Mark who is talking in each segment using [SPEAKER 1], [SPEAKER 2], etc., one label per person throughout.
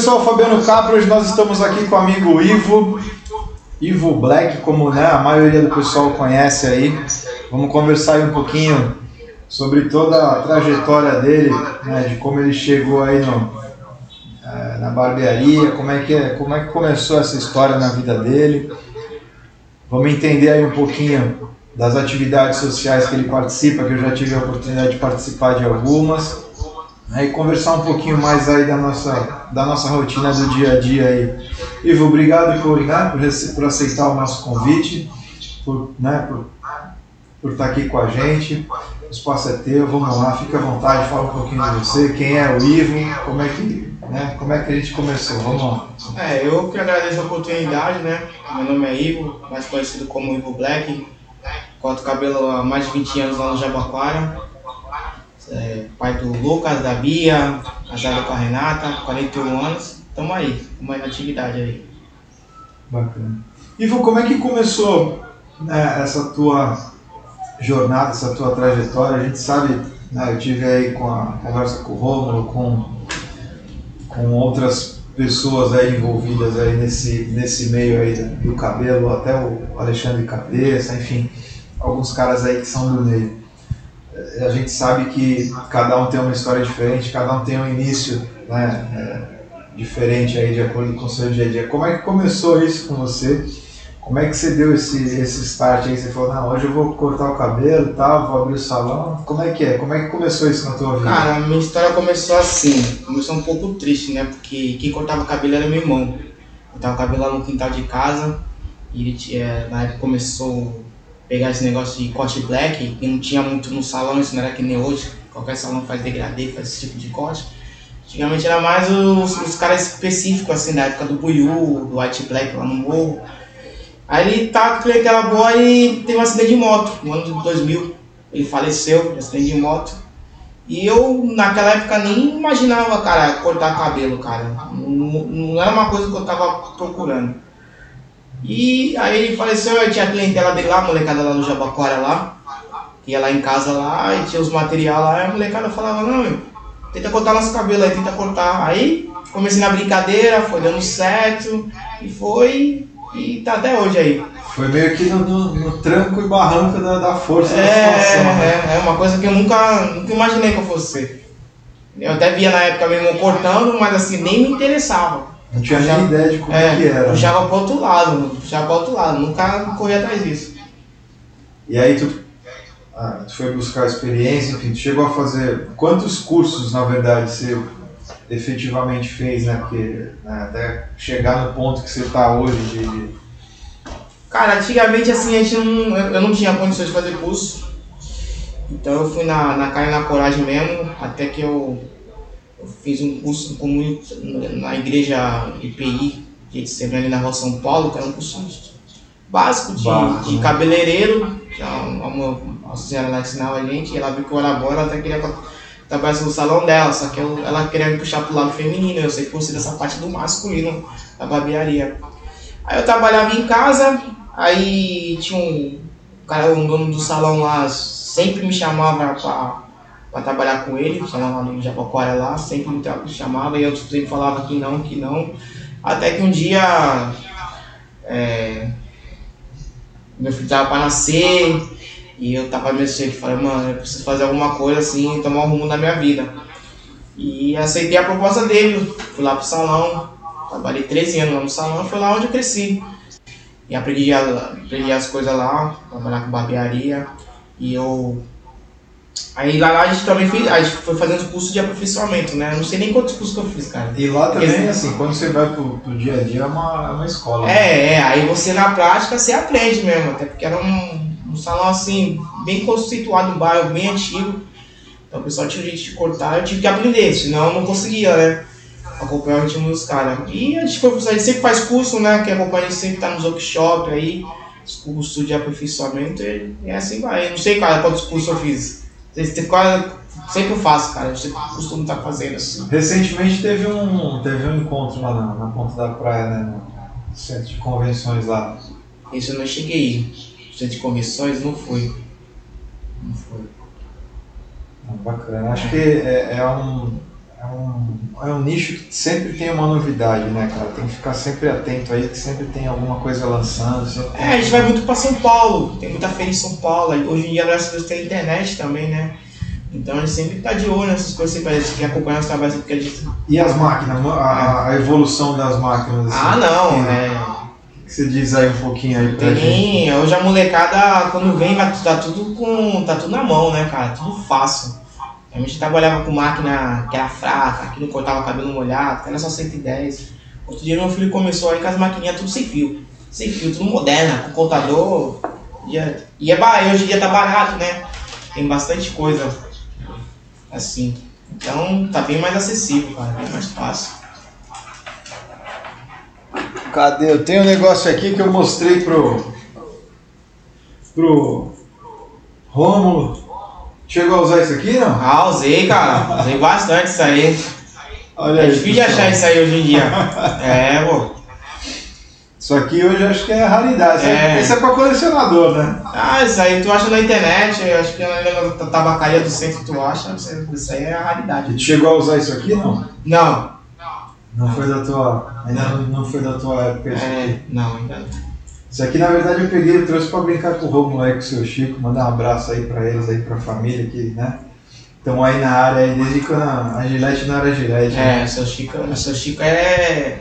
[SPEAKER 1] Pessoal, Fabiano Capra, hoje nós estamos aqui com o amigo Ivo, Ivo Black, como né, a maioria do pessoal conhece aí. Vamos conversar aí um pouquinho sobre toda a trajetória dele, né, de como ele chegou aí no, é, na barbearia, como é, que, é, como é que começou essa história na vida dele. Vamos entender aí um pouquinho das atividades sociais que ele participa, que eu já tive a oportunidade de participar de algumas né, e conversar um pouquinho mais aí da nossa, da nossa rotina do dia a dia aí. Ivo, obrigado por, né, por, por aceitar o nosso convite, por, né, por, por estar aqui com a gente. O espaço é teu, vamos lá, fica à vontade, fala um pouquinho de você, quem é o Ivo, como é que, né, como é que a gente começou, vamos lá.
[SPEAKER 2] É, eu que agradeço a oportunidade, né? Meu nome é Ivo, mais conhecido como Ivo Black. Corto cabelo há mais de 20 anos lá no Jabaquara é, pai do Lucas, da Bia, casado com a Renata, 41 anos. Tamo aí, na atividade aí.
[SPEAKER 1] Bacana. Ivo, como é que começou né, essa tua jornada, essa tua trajetória? A gente sabe, né, eu tive aí com a conversa com o Romulo, com, com outras pessoas aí envolvidas aí nesse, nesse meio aí do cabelo, até o Alexandre Cabeça, enfim, alguns caras aí que são do meio a gente sabe que cada um tem uma história diferente, cada um tem um início né, é, diferente aí de acordo com o seu dia a dia. Como é que começou isso com você? Como é que você deu esse, esse start aí? Você falou, não, hoje eu vou cortar o cabelo e tal, vou abrir o salão. Como é que é? Como é que começou isso na tua vida?
[SPEAKER 2] Cara, a minha história começou assim. Começou um pouco triste, né? Porque quem cortava o cabelo era meu irmão. Cortava o cabelo lá no quintal de casa. E ele, é, na época começou pegar esse negócio de corte black, que não tinha muito no salão, isso não era que nem hoje, qualquer salão faz degradê, faz esse tipo de corte. Antigamente era mais os, os caras específicos, assim, da época do Buiu, do White Black lá no morro. Aí ele tá com aquela boa e teve um acidente de moto, no ano de 2000. Ele faleceu de acidente de moto. E eu, naquela época, nem imaginava, cara, cortar cabelo, cara. Não, não era uma coisa que eu tava procurando. E aí ele faleceu, eu tinha a clientela dele lá, a molecada lá no Jabaquara lá, ia lá em casa lá, e tinha os materiais lá, e a molecada falava, não, meu, tenta cortar nosso cabelo aí, tenta cortar. Aí comecei na brincadeira, foi dando certo, e foi, e tá até hoje aí.
[SPEAKER 1] Foi meio que no, no, no tranco e barranco da, da força
[SPEAKER 2] é, da situação. Né? É, é uma coisa que eu nunca, nunca imaginei que eu fosse ser. Eu até via na época mesmo cortando, mas assim, nem me interessava.
[SPEAKER 1] Não tinha nem ideia de como é, que era.
[SPEAKER 2] Puxava pro outro lado, puxava pro outro lado, nunca corria atrás disso.
[SPEAKER 1] E aí tu, ah, tu foi buscar experiência, enfim, tu chegou a fazer. Quantos cursos, na verdade, você efetivamente fez, né? Porque né, até chegar no ponto que você está hoje de.
[SPEAKER 2] Cara, antigamente assim a gente não. Eu não tinha condições de fazer curso. Então eu fui na, na cara e na coragem mesmo, até que eu eu fiz um curso comum na igreja IPI, de sempre ali na rua São Paulo, que era um curso básico de, de né? cabeleireiro. Uma, uma, uma senhora lá ensinava a gente, e ela viu que eu era bom, ela até queria trabalhar no salão dela, só que eu, ela queria me puxar pro lado feminino, eu sempre gostei dessa parte do masculino da barbearia. Aí eu trabalhava em casa, aí tinha um cara, um dono do salão lá, sempre me chamava pra para trabalhar com ele, salão lá no Jabaquara lá, sempre me chamava e eu sempre falava que não, que não. Até que um dia é, meu filho tava para nascer e eu tava meio cheio, falei, mano, eu preciso fazer alguma coisa assim, tomar um rumo na minha vida. E aceitei a proposta dele, fui lá pro salão, trabalhei 13 anos lá no salão, foi lá onde eu cresci. E aprendi, aprendi as coisas lá, trabalhar com barbearia. E eu Aí lá, a gente também fez, a gente foi fazendo curso de aperfeiçoamento, né? Eu não sei nem quantos cursos que eu fiz, cara.
[SPEAKER 1] E lá também, Porque, assim, quando você vai pro, pro dia a dia é uma, é uma escola.
[SPEAKER 2] É, né? é, aí você na prática você aprende mesmo, até porque era um, um salão assim, bem conceituado, um bairro bem antigo. Então o pessoal tinha jeito de cortar, eu tive que aprender, senão eu não conseguia, né? Acompanhar o ritmo dos caras. E a gente, foi, a gente sempre faz curso, né? Que acompanha, a gente sempre tá nos workshops aí, curso de aperfeiçoamento, e, e assim vai. Eu não sei, cara, quantos cursos eu fiz. Você quase, sempre faço, cara. Você costuma estar fazendo assim.
[SPEAKER 1] Recentemente teve um, teve um encontro lá na, na ponta da praia, né? No centro de convenções lá.
[SPEAKER 2] Isso eu não cheguei. Centro de convenções não foi. Não foi.
[SPEAKER 1] bacana. Acho que é, é um. É um, é um nicho que sempre tem uma novidade, né, cara? Tem que ficar sempre atento aí, que sempre tem alguma coisa lançando.
[SPEAKER 2] É, a gente vai muito para São Paulo, tem muita feira em São Paulo. Hoje em dia, graças a Deus, tem internet também, né? Então a gente sempre tá de olho nessas coisas, sempre a gente quer acompanhar os trabalhos porque a gente.
[SPEAKER 1] E as máquinas, a, a evolução das máquinas?
[SPEAKER 2] Assim, ah, não, tem, né?
[SPEAKER 1] O que você diz aí um pouquinho aí pra
[SPEAKER 2] tem,
[SPEAKER 1] gente?
[SPEAKER 2] Hoje a molecada, quando vem, vai, tá tudo com. tá tudo na mão, né, cara? Tudo fácil. A gente trabalhava com máquina que era fraca, não cortava cabelo molhado, que era só 110. Outro dia meu filho começou aí com as maquininhas tudo sem fio. Sem fio, tudo moderna, com contador. E é, e é hoje em dia tá barato, né? Tem bastante coisa assim. Então tá bem mais acessível, cara, bem mais fácil.
[SPEAKER 1] Cadê? Eu tenho um negócio aqui que eu mostrei pro. pro. Rômulo. Chegou a usar isso aqui, não?
[SPEAKER 2] Ah, usei, cara. Usei bastante isso aí. Olha é aí, difícil de achar isso aí hoje em dia. é, pô.
[SPEAKER 1] Isso aqui hoje acho que é raridade. É. Esse é pra colecionador, né?
[SPEAKER 2] Ah, isso aí tu acha na internet, acho que na tabacaria do centro tu acha, isso aí é a raridade.
[SPEAKER 1] E tu chegou a usar isso aqui, não?
[SPEAKER 2] Não.
[SPEAKER 1] Não foi da tua. Ainda não, não foi da tua época isso
[SPEAKER 2] é. Não, ainda não.
[SPEAKER 1] Isso aqui na verdade eu peguei e trouxe para brincar com o Romulo aí, com o seu Chico, mandar um abraço aí para eles aí, pra família que, né? Estão aí na área aí, desde quando a Gillette não era Gillette.
[SPEAKER 2] Né? É, seu Chico, seu Chico é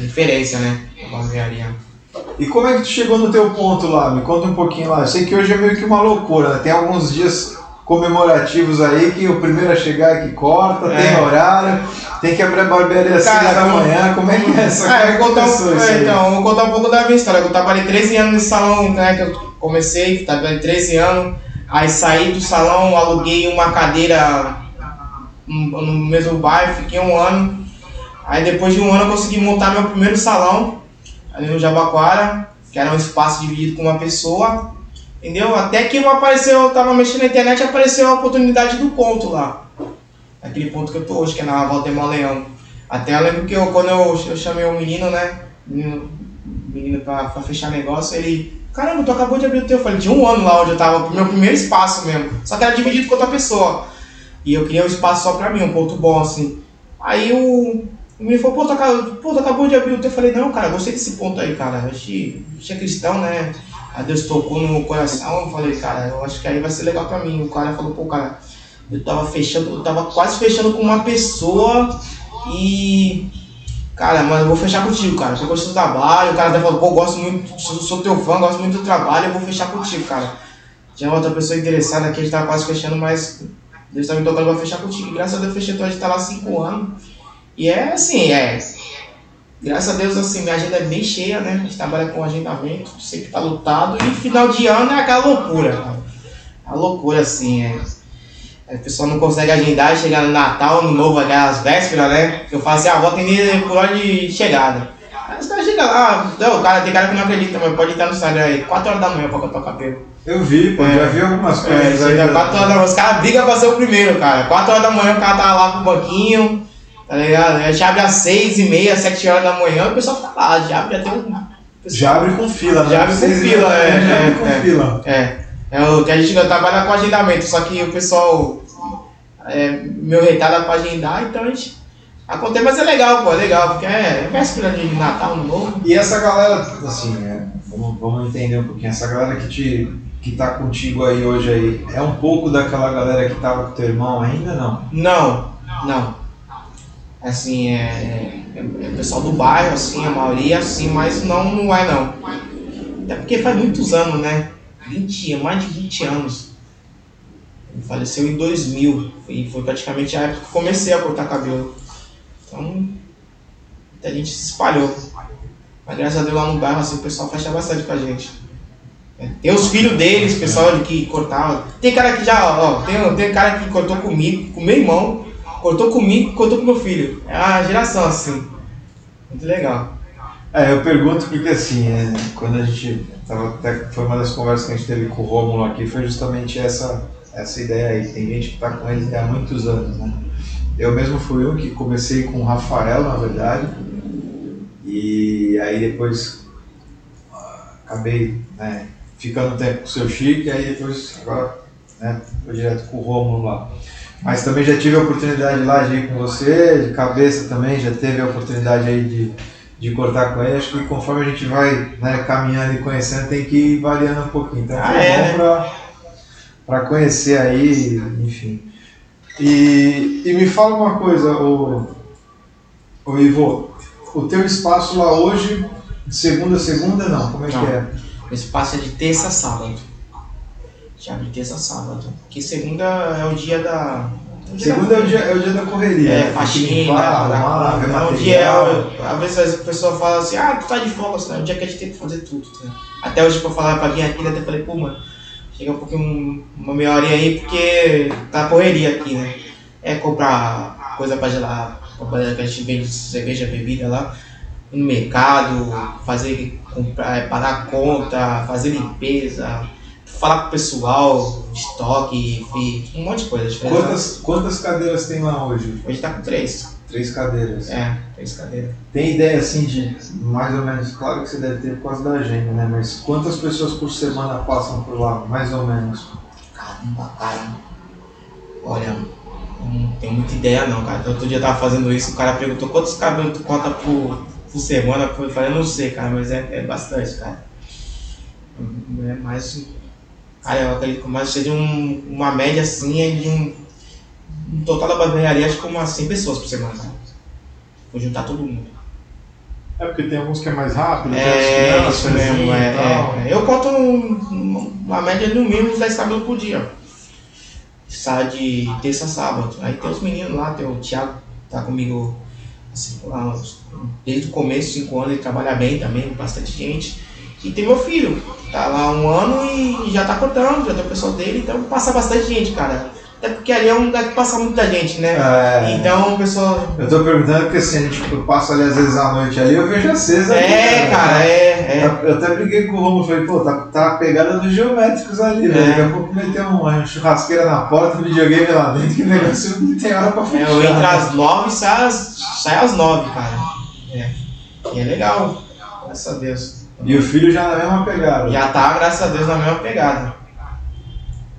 [SPEAKER 2] referência, né? Barbearia.
[SPEAKER 1] E como é que tu chegou no teu ponto lá? Me conta um pouquinho lá. Eu sei que hoje é meio que uma loucura, né? Tem alguns dias comemorativos aí que o primeiro a chegar é que corta, é. tem horário, tem que abrir a barbearia às 6 da manhã. Como é que é essa
[SPEAKER 2] ah, vou contar um, é, Então, vou contar um pouco da minha história. Eu trabalhei 13 anos nesse salão, né? Que eu comecei, trabalhei 13 anos. Aí saí do salão, aluguei uma cadeira no mesmo bairro, fiquei um ano. Aí depois de um ano eu consegui montar meu primeiro salão ali no Jabaquara, que era um espaço dividido com uma pessoa, entendeu? Até que apareceu, eu tava mexendo na internet apareceu a oportunidade do ponto lá. Aquele ponto que eu tô hoje, que é na Valdemar Leão. Até eu lembro que eu, quando eu, eu chamei o menino, né? Menino, menino pra, pra fechar negócio, ele. Caramba, tu acabou de abrir o teu. Eu falei, de um ano lá onde eu tava, meu primeiro espaço mesmo. Só que era dividido com outra pessoa. E eu queria um espaço só pra mim, um ponto bom, assim. Aí o, o menino falou, pô, tu acabou, pô, tu acabou de abrir o teu. Eu falei, não, cara, gostei desse ponto aí, cara. A gente, a gente é cristão, né? A Deus tocou no coração. Eu falei, cara, eu acho que aí vai ser legal pra mim. O cara falou, pô, cara, eu tava fechando, eu tava quase fechando com uma pessoa e. Cara, mas eu vou fechar contigo, cara. Eu gosto do trabalho. O cara até falou, pô, gosto muito, sou, sou teu fã, gosto muito do trabalho, eu vou fechar contigo, cara. Tinha outra pessoa interessada aqui, a gente tava quase fechando, mas Deus tá me tocando pra fechar contigo. Graças a Deus eu fechei, então a gente tá lá cinco anos. E é assim, é. Graças a Deus, assim, minha agenda é bem cheia, né? A gente trabalha com agendamento, sempre tá lotado. E final de ano é aquela loucura, cara. A loucura, assim, é. É. O pessoal não consegue agendar e chegar no Natal, no Novo, aquelas vésperas, né? Eu falo assim, ah, vou atender por hora de chegada. Aí os caras chegam lá, não, cara, tem cara que não acredita, mas pode estar no Instagram aí, 4 horas da manhã pra cortar o cabelo.
[SPEAKER 1] Eu vi, pô, é, já vi algumas
[SPEAKER 2] é, coisas é, aí. 4 horas da manhã, os caras brigam pra ser o primeiro, cara. 4 horas da manhã o cara tá lá com o banquinho Tá ligado? A gente abre às 6 e meia, 7 horas da manhã, o pessoal fica lá, já abre até um.
[SPEAKER 1] Já abre com fila, né?
[SPEAKER 2] Já abre com fila, é. Já
[SPEAKER 1] abre com
[SPEAKER 2] é,
[SPEAKER 1] fila.
[SPEAKER 2] É. É o que a gente trabalha com agendamento, só que o pessoal é meu retalho para agendar, então a gente. Acontece, mas é legal, pô, é legal, porque é, é véspera de Natal, no novo.
[SPEAKER 1] E essa galera, assim, é, vamos, vamos entender um pouquinho, essa galera que te que tá contigo aí hoje aí, é um pouco daquela galera que tava com teu irmão ainda, não?
[SPEAKER 2] Não, não assim, é, é, é pessoal do bairro, assim, a maioria, assim, mas não, não é não. Até porque faz muitos anos, né? 20, mais de 20 anos. Ele faleceu em 2000 e foi praticamente a época que comecei a cortar cabelo. Então, muita gente se espalhou. Mas graças a Deus lá no bairro, assim, o pessoal fecha bastante com a gente. É, tem os filhos deles, pessoal que cortava. Tem cara que já, ó, tem, tem cara que cortou comigo, com meu irmão, cortou comigo, cortou com meu filho. É uma geração assim. Muito legal.
[SPEAKER 1] É, eu pergunto porque assim, é, quando a gente tava até foi uma das conversas que a gente teve com o Romulo aqui, foi justamente essa essa ideia aí. Tem gente que está com eles há muitos anos, né? Eu mesmo fui um que comecei com o Rafael, na verdade, e aí depois uh, acabei né, ficando tempo com o seu Chico, e aí depois agora né, foi direto com o Romulo lá. Mas também já tive a oportunidade lá de ir com você, de cabeça também, já teve a oportunidade aí de, de cortar com ele. Acho que conforme a gente vai né, caminhando e conhecendo, tem que ir variando um pouquinho. Então
[SPEAKER 2] Ah,
[SPEAKER 1] foi
[SPEAKER 2] é,
[SPEAKER 1] bom
[SPEAKER 2] né?
[SPEAKER 1] pra, pra conhecer aí, enfim. E, e me fala uma coisa, o, o Ivo, o teu espaço lá hoje, de segunda a segunda, não, como é
[SPEAKER 2] Não.
[SPEAKER 1] que é?
[SPEAKER 2] O espaço é de terça a sábado. Já de terça a sábado. Que segunda é o dia da.
[SPEAKER 1] Segunda
[SPEAKER 2] da-
[SPEAKER 1] é o dia, é o dia da correria.
[SPEAKER 2] É,
[SPEAKER 1] né?
[SPEAKER 2] Faxina,
[SPEAKER 1] arrumar, ver
[SPEAKER 2] não, o dia é,
[SPEAKER 1] material.
[SPEAKER 2] às vezes a pessoa fala assim, ah, tu tá de folga, assim, é o dia que a gente tem que fazer tudo. tá? Até hoje pra falar pra vir aqui, até falei, pô, mano, chega um pouquinho, uma meia horinha aí, porque tá correria aqui, né? É comprar coisa pra gelar, pra- que a gente vende cerveja, bebida lá, no mercado, fazer, comprar, é, pagar conta, fazer limpeza, falar com o pessoal, estoque, um monte de coisa. diferente.
[SPEAKER 1] Quantas, quantas cadeiras tem lá hoje?
[SPEAKER 2] Hoje tá com três.
[SPEAKER 1] Três cadeiras.
[SPEAKER 2] É, três cadeiras.
[SPEAKER 1] Tem ideia assim de mais ou menos, claro que você deve ter por causa da agenda, né? Mas quantas pessoas por semana passam por lá, mais ou menos?
[SPEAKER 2] Caramba, cara. Olha, não tenho muita ideia não, cara. Outro dia eu tava fazendo isso, o cara perguntou quantos cabelos tu conta por, por semana. Eu falei, eu não sei, cara, mas é, é bastante, cara. É mais. Cara, eu acredito que mais seja um, uma média assim é de um. Um total da barbearia, acho que umas 100 pessoas por semana. Vou juntar todo mundo.
[SPEAKER 1] É porque tem alguns que é mais rápido,
[SPEAKER 2] É, isso mesmo, é, é, é. Eu conto um- uma média no mínimo uns 10 cabelos por dia. Sai de terça a sábado. Aí tem os meninos lá, tem o Thiago, tá comigo assim, lá, desde o começo, 5 anos, ele trabalha bem também, bastante gente. E tem meu filho, tá lá um ano e já tá cortando, já tem o pessoal dele, então passa bastante gente, cara. Até porque ali é um lugar que passa muita gente, né?
[SPEAKER 1] É.
[SPEAKER 2] Então o pessoal.
[SPEAKER 1] Eu tô perguntando porque assim, gente eu passo ali às vezes à noite ali, eu vejo acesa. ali,
[SPEAKER 2] É, cara, é, é.
[SPEAKER 1] Eu até briguei com o Romulo, falei, pô, tá, tá a pegada dos geométricos ali, né?
[SPEAKER 2] É.
[SPEAKER 1] Daqui a pouco meteu uma churrasqueira na porta, videogame lá dentro, que negócio não tem hora pra
[SPEAKER 2] É,
[SPEAKER 1] fechar.
[SPEAKER 2] eu entro às nove e sai às, sai às nove, cara. É. E é legal, graças a Deus.
[SPEAKER 1] E o filho já na mesma pegada.
[SPEAKER 2] Já tá, graças a Deus, na mesma pegada.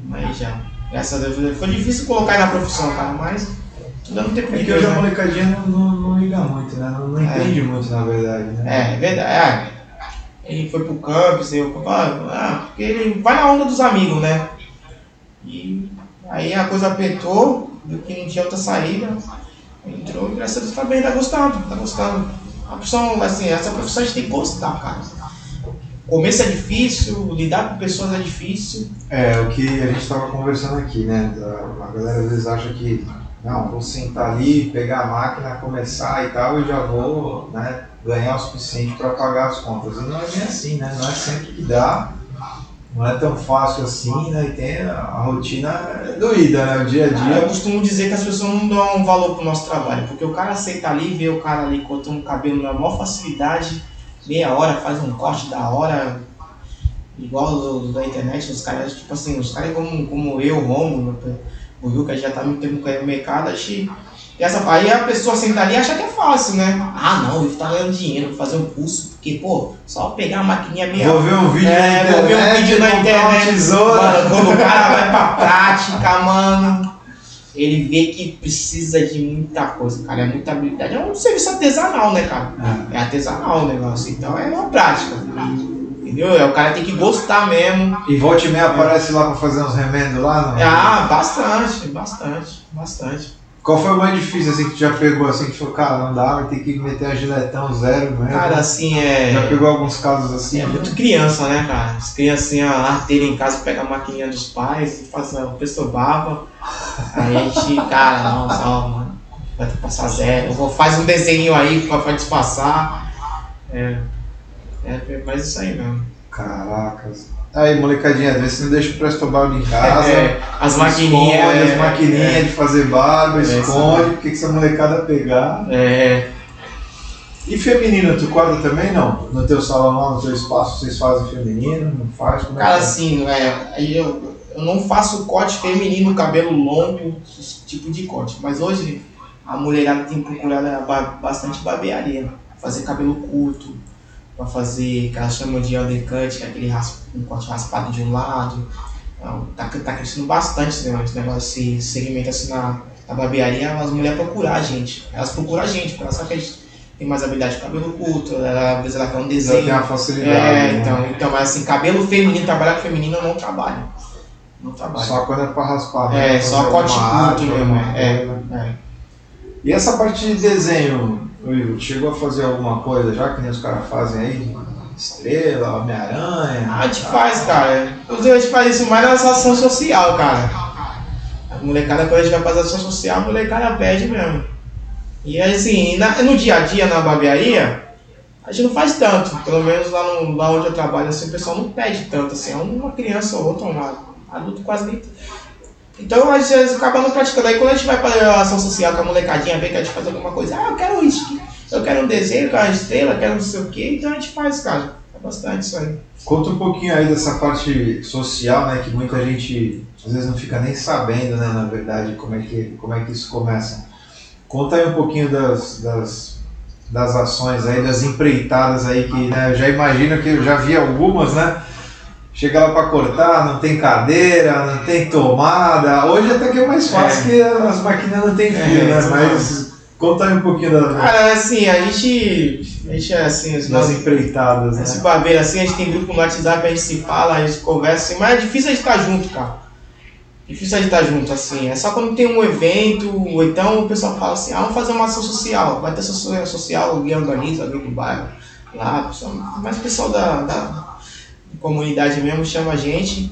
[SPEAKER 2] Mas já. Graças a Deus. Foi difícil colocar na profissão, cara, mas tudo não tem
[SPEAKER 1] É que hoje a
[SPEAKER 2] né?
[SPEAKER 1] molecadinha não, não, não liga muito, né? Não, não
[SPEAKER 2] É.
[SPEAKER 1] entende muito, na verdade, né?
[SPEAKER 2] É, é verdade. É. Ele foi pro campus, eu, ah, porque ele vai na onda dos amigos, né? E aí a coisa apertou, viu que não tinha outra saída. Entrou e graças a Deus tá bem, tá gostando, tá gostando. A profissão, assim, essa profissão a gente tem que gostar, cara. Começo é difícil, lidar com pessoas é difícil.
[SPEAKER 1] É, o que a gente estava conversando aqui, né? A galera às vezes acha que, não, vou sentar ali, pegar a máquina, começar e tal, e já vou né, ganhar o suficiente para pagar as contas. E não é bem assim, né? Não é sempre que dá, não é tão fácil assim, né? E tem a, a rotina é doída, né? O dia a
[SPEAKER 2] Eu
[SPEAKER 1] dia.
[SPEAKER 2] costumo dizer que as pessoas não dão valor pro nosso trabalho, porque o cara aceita ali, vê o cara ali cortando o cabelo na maior facilidade, meia hora, faz um corte da hora, igual do, da internet, os caras, tipo assim, os caras como, como eu, o Romulo, o Rio, que já tá muito tempo no mercado, acho que e essa, aí a pessoa senta ali e acha que é fácil, né? Ah, não, ele tá ganhando dinheiro, vou fazer um curso, porque, pô, só pegar a maquininha meia
[SPEAKER 1] Vou ver um vídeo
[SPEAKER 2] é,
[SPEAKER 1] na
[SPEAKER 2] vou ver um
[SPEAKER 1] internet,
[SPEAKER 2] vídeo na internet. Mano, quando o cara vai pra prática, mano, ele vê que precisa de muita coisa, cara. É muita habilidade. É um serviço artesanal, né, cara? É artesanal o negócio. Então é uma prática. Entendeu? É, o cara tem que gostar mesmo.
[SPEAKER 1] E volta e meia aparece lá para fazer uns remendos lá, não?
[SPEAKER 2] Ah, bastante, bastante, bastante.
[SPEAKER 1] Qual foi o mais difícil assim que tu já pegou assim que falou, cara, não dá, vai ter que meter a giletão zero mesmo?
[SPEAKER 2] Cara, assim, é.
[SPEAKER 1] já pegou alguns casos assim?
[SPEAKER 2] É muito criança, né, cara? As criancinhas arteiras em casa pegam a maquininha dos pais e fazem o pessoa Aí a gente, cara, nossa, ó, mano, vai ter que passar zero. Eu vou, faz um desenho aí pra, pra disfarçar. É, é, mas isso aí mesmo.
[SPEAKER 1] Caracas. Aí, molecadinha, às vezes você não deixa o Presto Barba em casa.
[SPEAKER 2] É, as maquininhas.
[SPEAKER 1] Esconde
[SPEAKER 2] é,
[SPEAKER 1] as maquininhas de fazer barba,
[SPEAKER 2] É,
[SPEAKER 1] esconde, porque que essa molecada pegar.
[SPEAKER 2] É,
[SPEAKER 1] E feminino, tu corta também não? No teu salão lá, no teu espaço, vocês fazem feminino? Não faz? Como é
[SPEAKER 2] cara,
[SPEAKER 1] é?
[SPEAKER 2] assim, é, aí eu, eu não faço corte feminino, cabelo longo, esse tipo de corte. Mas hoje a mulherada tem procurado ba- bastante barbearia. Fazer cabelo curto, pra fazer que elas chamam de undercut, que é aquele ras- um corte raspado de um lado. Então, tá, tá crescendo bastante negócio, esse negócio, esse segmento assim na, na barbearia, as mulheres procurar a gente. Elas procuram a gente, porque elas sabem que a gente tem mais habilidade de cabelo curto, ela, às vezes ela quer um desenho.
[SPEAKER 1] tem uma facilidade.
[SPEAKER 2] É,
[SPEAKER 1] né?
[SPEAKER 2] então, então, mas assim, cabelo feminino, trabalhar com feminino eu não trabalho. Não trabalho.
[SPEAKER 1] Só quando é pra raspar. né?
[SPEAKER 2] é, só corte curto mesmo. É, é.
[SPEAKER 1] E essa parte de desenho, Will, chegou a fazer alguma coisa já que nem os caras fazem aí? Estrela, Homem-Aranha?
[SPEAKER 2] A gente faz, cara. Inclusive, a gente faz isso mais na ação social, cara. A molecada, quando a gente vai fazer ação social, a molecada pede mesmo. E assim, na- no dia a dia, na barbearia, a gente não faz tanto. Pelo menos lá, no, lá onde eu trabalho, assim, o pessoal não pede tanto. Assim, é uma criança ou outra, um adulto quase nem. Então a gente acaba não praticando. Aí quando a gente vai para a ação social com a molecadinha, vê que a gente faz alguma coisa, ah, eu quero isso, eu quero um desenho, quero uma estrela, quero não sei o quê, então a gente faz, cara. É bastante isso aí.
[SPEAKER 1] Conta um pouquinho aí dessa parte social, né? Que muita gente às vezes não fica nem sabendo, né? Na verdade, como é que, como é que isso começa. Conta aí um pouquinho das, das, das ações aí, das empreitadas aí, que né, eu já imagino que eu já vi algumas, né? Chega lá para cortar, não tem cadeira, não tem tomada. Hoje até que é mais fácil que as máquinas não tem fio,
[SPEAKER 2] É,
[SPEAKER 1] né? Mas conta aí um pouquinho da-
[SPEAKER 2] Cara, assim, a gente. A gente é assim, os
[SPEAKER 1] empreitadas,
[SPEAKER 2] Esse
[SPEAKER 1] né?
[SPEAKER 2] barbeiro assim, a gente tem grupo no WhatsApp, a gente se fala, a gente conversa, assim, mas é difícil a gente estar junto, cara. Difícil a gente estar junto, assim. É só quando tem um evento, ou então o pessoal fala assim, ah, vamos fazer uma ação social. Vai ter ação social, alguém organiza, alguém do bairro. Lá, pessoal, mas o pessoal da, da comunidade mesmo chama a gente.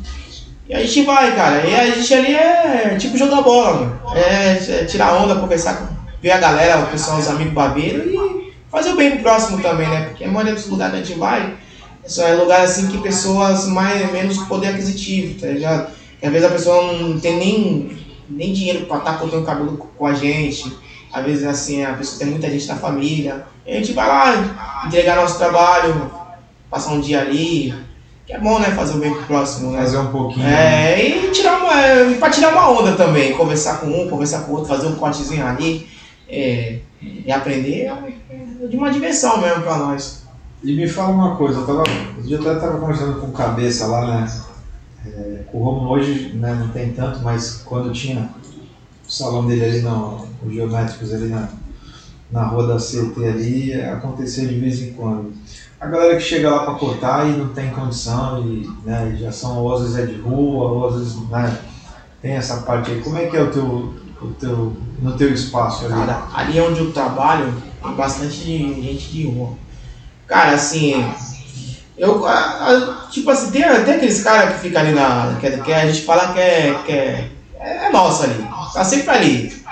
[SPEAKER 2] E a gente vai, cara. E a gente ali é tipo jogar bola, mano. É, é tirar onda, conversar com ver a galera, o pessoal, os amigos barbeiros e fazer o bem pro próximo também, né? Porque a maioria dos lugares que a gente vai só é lugar assim que pessoas mais menos poder aquisitivo, tá ligado? Às vezes a pessoa não tem nem, nem dinheiro pra estar cortando cabelo com a gente. Às vezes assim, a pessoa tem muita gente na família. E a gente vai lá entregar nosso trabalho, passar um dia ali. Que é bom, né? Fazer o bem pro próximo, né?
[SPEAKER 1] Fazer um pouquinho. né?
[SPEAKER 2] É, e tirar uma, é, pra tirar uma onda também, conversar com um, conversar com o outro, fazer um cortezinho ali é, e aprender é, é de uma diversão mesmo pra nós.
[SPEAKER 1] E me fala uma coisa, eu tava, outro dia eu até estava conversando com o Cabeça lá, né? É, com o Romulo hoje né, não tem tanto, mas quando tinha o salão dele ali, no, os geométricos ali na, na rua da CT ali, acontecia de vez em quando. A galera que chega lá para cortar e não tem condição, e, né, já são, ou às vezes é de rua, ou às vezes né, tem essa parte aí. Como é que é o teu, o teu, no teu espaço ali?
[SPEAKER 2] Cara, ali onde eu trabalho, tem bastante gente de rua. Cara, assim, eu, a- a- tipo assim, tem, aqueles caras que ficam ali na, que, que a gente fala que é, que é, é nosso ali, tá sempre ali.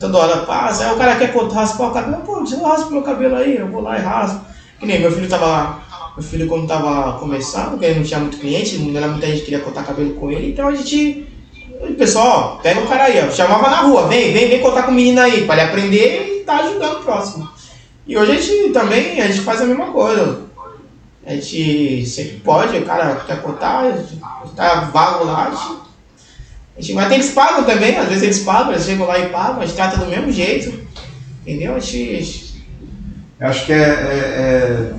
[SPEAKER 2] Toda hora passa, aí o cara quer cortar, raspar o cabelo, pô, você raspa meu cabelo aí, eu vou lá e raspo. Que nem meu filho tava meu filho quando tava começando, porque ele não tinha muito cliente, não era muita gente que queria cortar cabelo com ele, então a gente, pessoal, pega o cara aí, ó, chamava na rua, vem, vem, vem cortar com o menino aí, pra ele aprender e tá ajudando o próximo. E hoje a gente também, a gente faz a mesma coisa. A gente sempre pode, o cara quer cortar, tá vago lá, a gente, gente vai ter eles pagam também, às vezes eles pagam, eles chegam lá e pagam, a gente trata do mesmo jeito. Entendeu? A gente
[SPEAKER 1] Eu acho que é, é, é,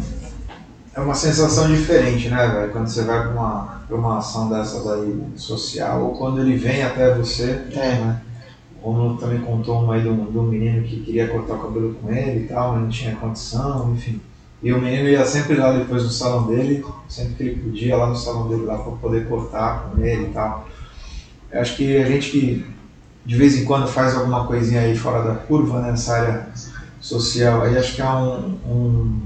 [SPEAKER 1] é uma sensação diferente, né, velho? Quando você vai para uma, pra uma ação dessa daí social, ou quando ele vem até você,
[SPEAKER 2] É.
[SPEAKER 1] né? O Romulo também contou uma aí de um, de um menino que queria cortar o cabelo com ele e tal, mas não tinha condição, enfim. E o menino ia sempre lá depois no salão dele, sempre que ele podia, lá no salão dele lá para poder cortar com ele e tal. Eu acho que a gente que de vez em quando faz alguma coisinha aí fora da curva, né, nessa área social, aí acho que é um, um,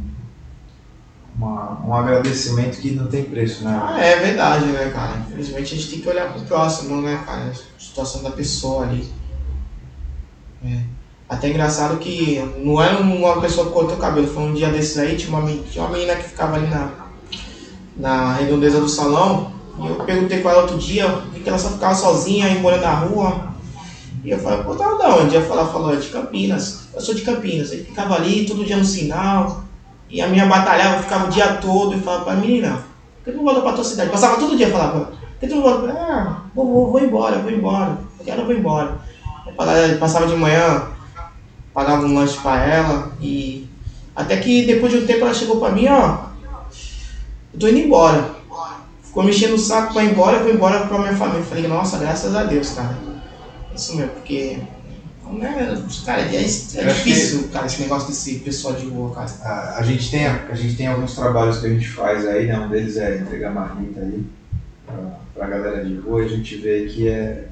[SPEAKER 1] uma- um agradecimento que não tem preço, né?
[SPEAKER 2] Ah, é verdade, né, cara? Infelizmente a gente tem que olhar pro próximo, né, cara? A situação da pessoa ali. É. Até engraçado que não era uma pessoa que cortou o cabelo, foi um dia desses aí, tinha uma, tinha uma menina que ficava ali na, na redondeza do salão, e eu perguntei com ela outro dia, que ela só ficava sozinha, aí morando na rua. E eu falei, pô, tava da onde? Ela falou, falou, é de Campinas. Eu sou de Campinas. Ele ficava ali todo dia no sinal, e a minha batalhava, ficava o dia todo, e falava pra menina, por que tu não volta pra tua cidade? Passava todo dia, falava, por que tu não volta? Ah, vou, vou, vou embora, vou embora, eu quero, eu vou embora. Eu passava de manhã, pagava um lanche pra ela, e até que depois de um tempo ela chegou pra mim, ó, eu tô indo embora. ficou mexendo o saco pra ir embora, eu vou embora pra minha família. Eu falei, nossa, graças a Deus, cara. Isso mesmo, porque. Né, cara, é, é difícil, cara, esse negócio desse pessoal de rua, cara.
[SPEAKER 1] A, a, gente tem, a, a, gente tem alguns trabalhos que a gente faz aí, né? Um deles é entregar marmita aí pra, pra galera de rua a gente vê que é.